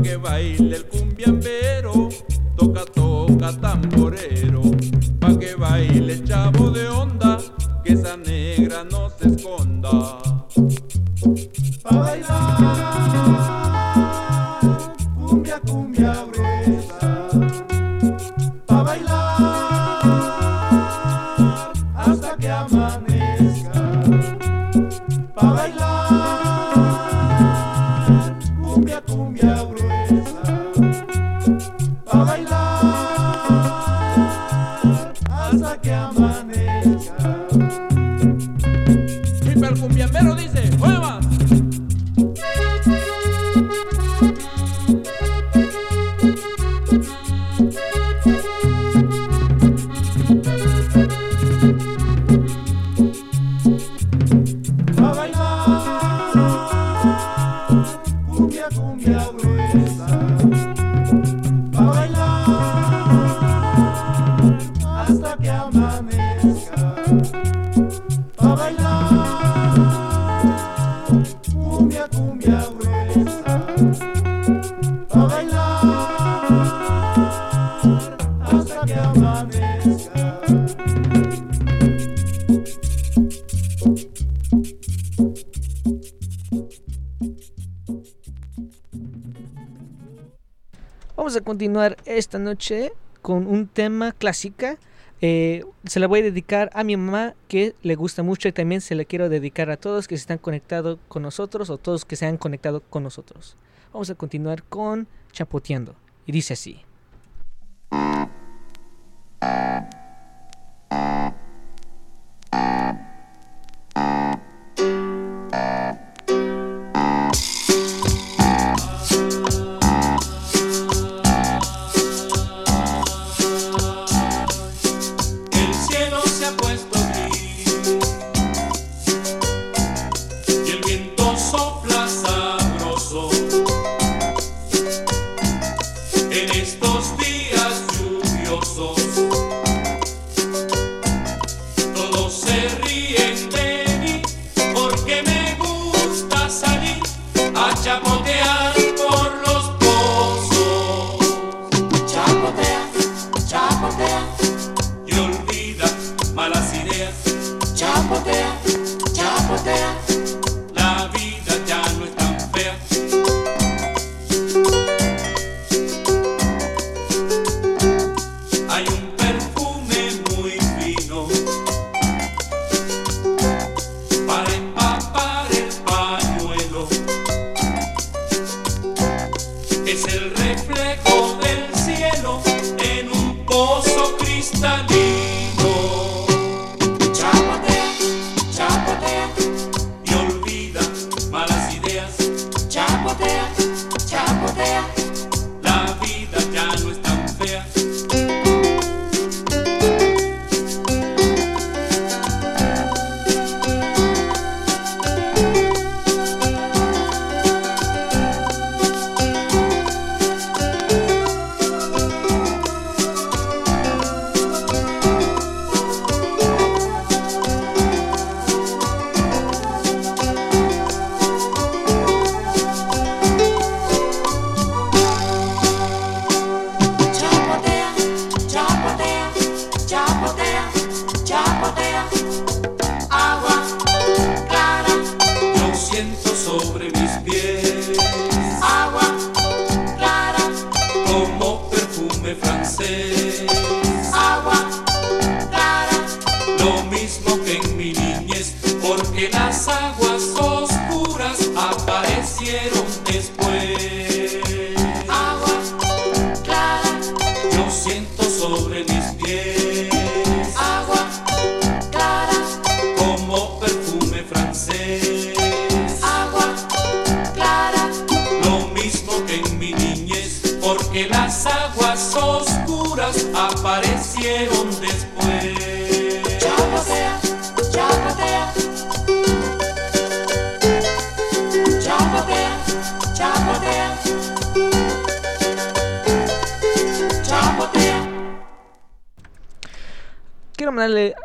que baile el cumbiambero, toca, toca tamborero, pa' que baile el chavo de onda. Esta noche con un tema clásica. Eh, se la voy a dedicar a mi mamá que le gusta mucho y también se la quiero dedicar a todos que se están conectados con nosotros o todos que se han conectado con nosotros. Vamos a continuar con Chapoteando. Y dice así.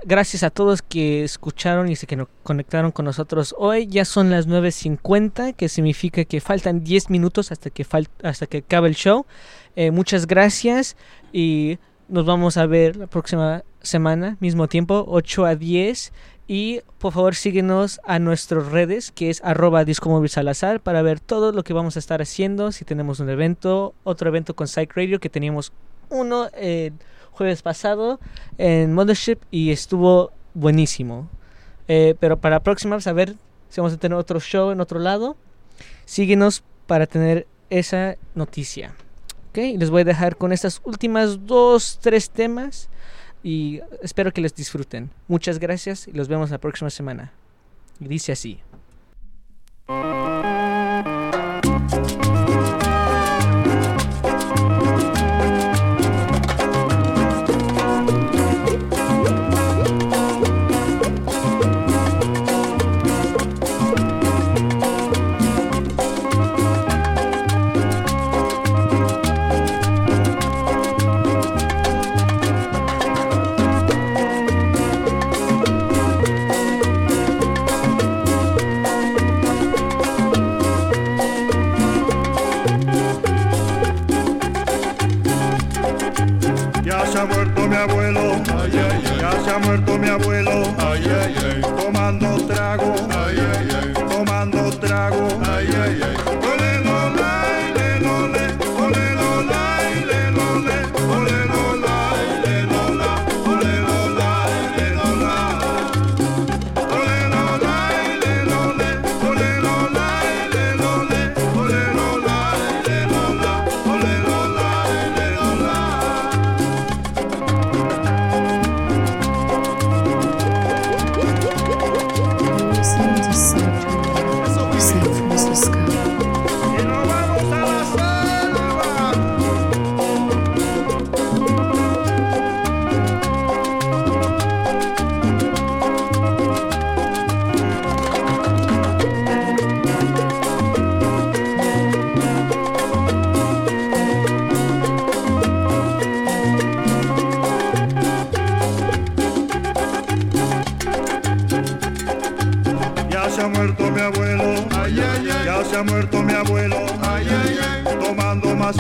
Gracias a todos que escucharon y se que no- conectaron con nosotros hoy. Ya son las 9.50, que significa que faltan 10 minutos hasta que, fal- hasta que acabe el show. Eh, muchas gracias y nos vamos a ver la próxima semana, mismo tiempo, 8 a 10. Y por favor síguenos a nuestras redes, que es arroba Salazar, para ver todo lo que vamos a estar haciendo. Si tenemos un evento, otro evento con Psych Radio, que teníamos uno el jueves pasado en Mothership y estuvo buenísimo. Eh, pero para la próxima, vamos a ver si vamos a tener otro show en otro lado. Síguenos para tener esa noticia. Ok, les voy a dejar con estas últimas dos, tres temas y espero que les disfruten. Muchas gracias y los vemos la próxima semana. Y dice así.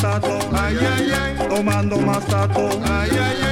masato, ay, ay, ay, tomando masato, ay, ay, ay.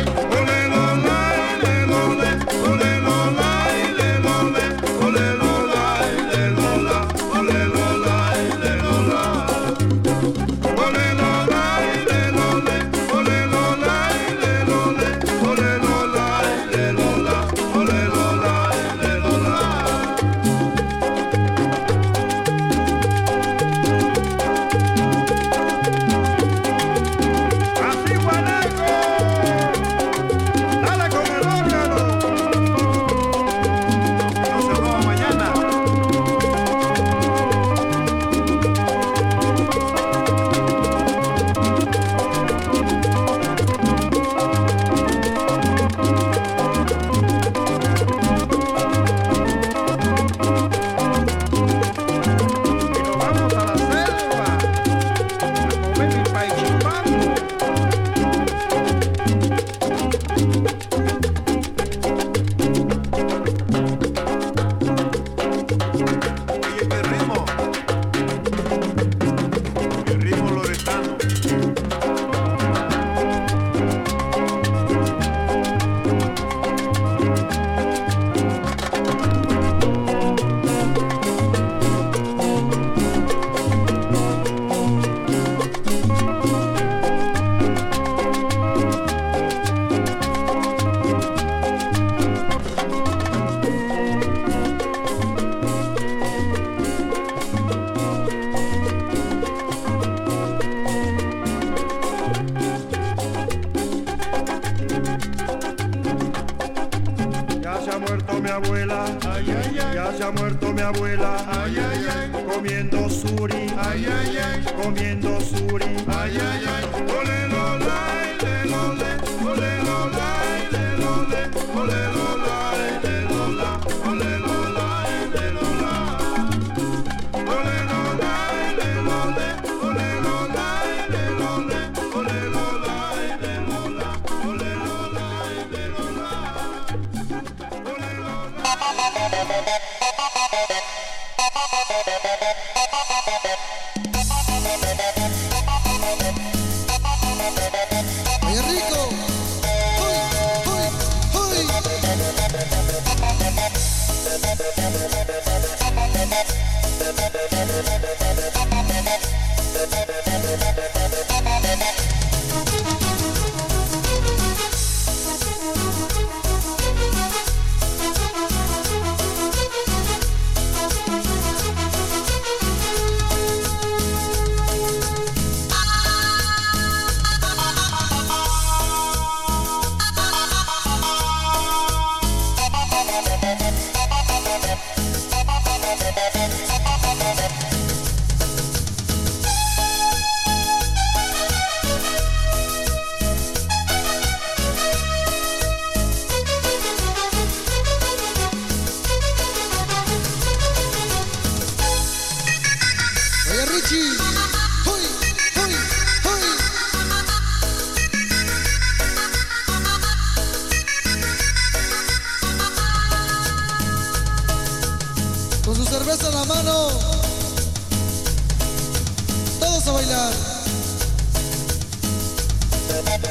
Thank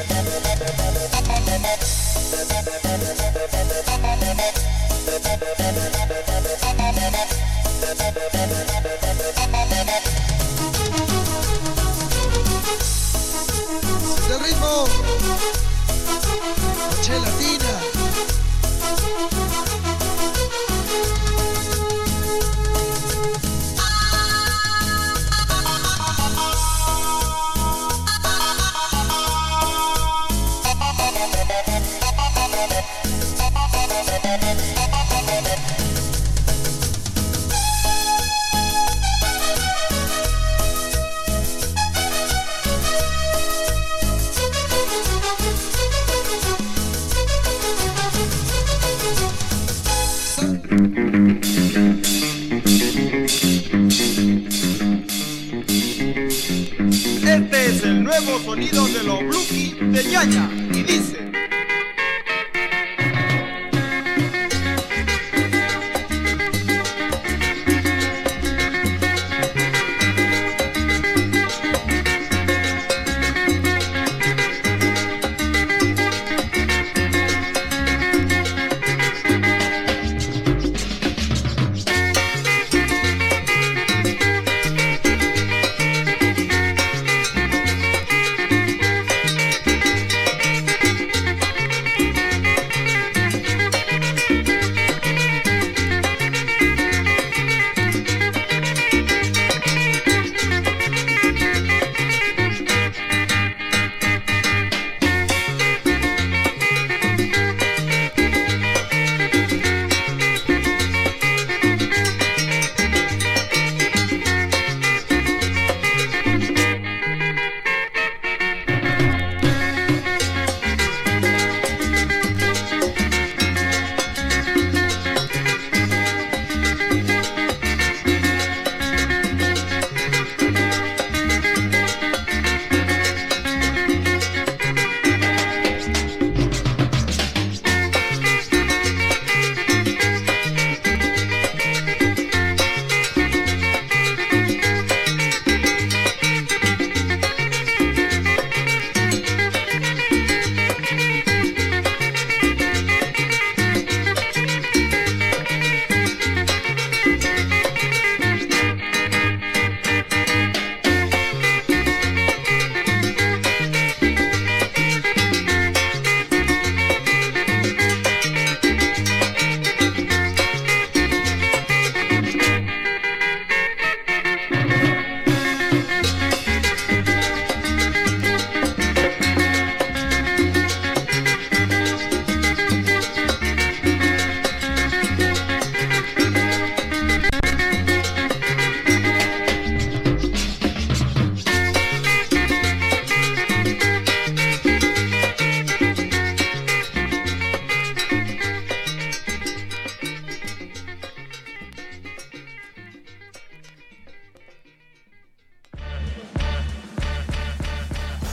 you.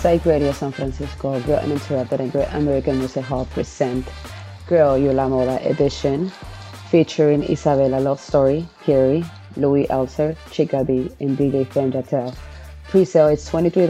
Psych Radio San Francisco, Girl Uninterrupted and Great American Music Hall present Girl You La Moda edition featuring Isabella Love Story, Carrie, Louis Elser, Chica B, and DJ Fem Jatel. Pre-sale is $23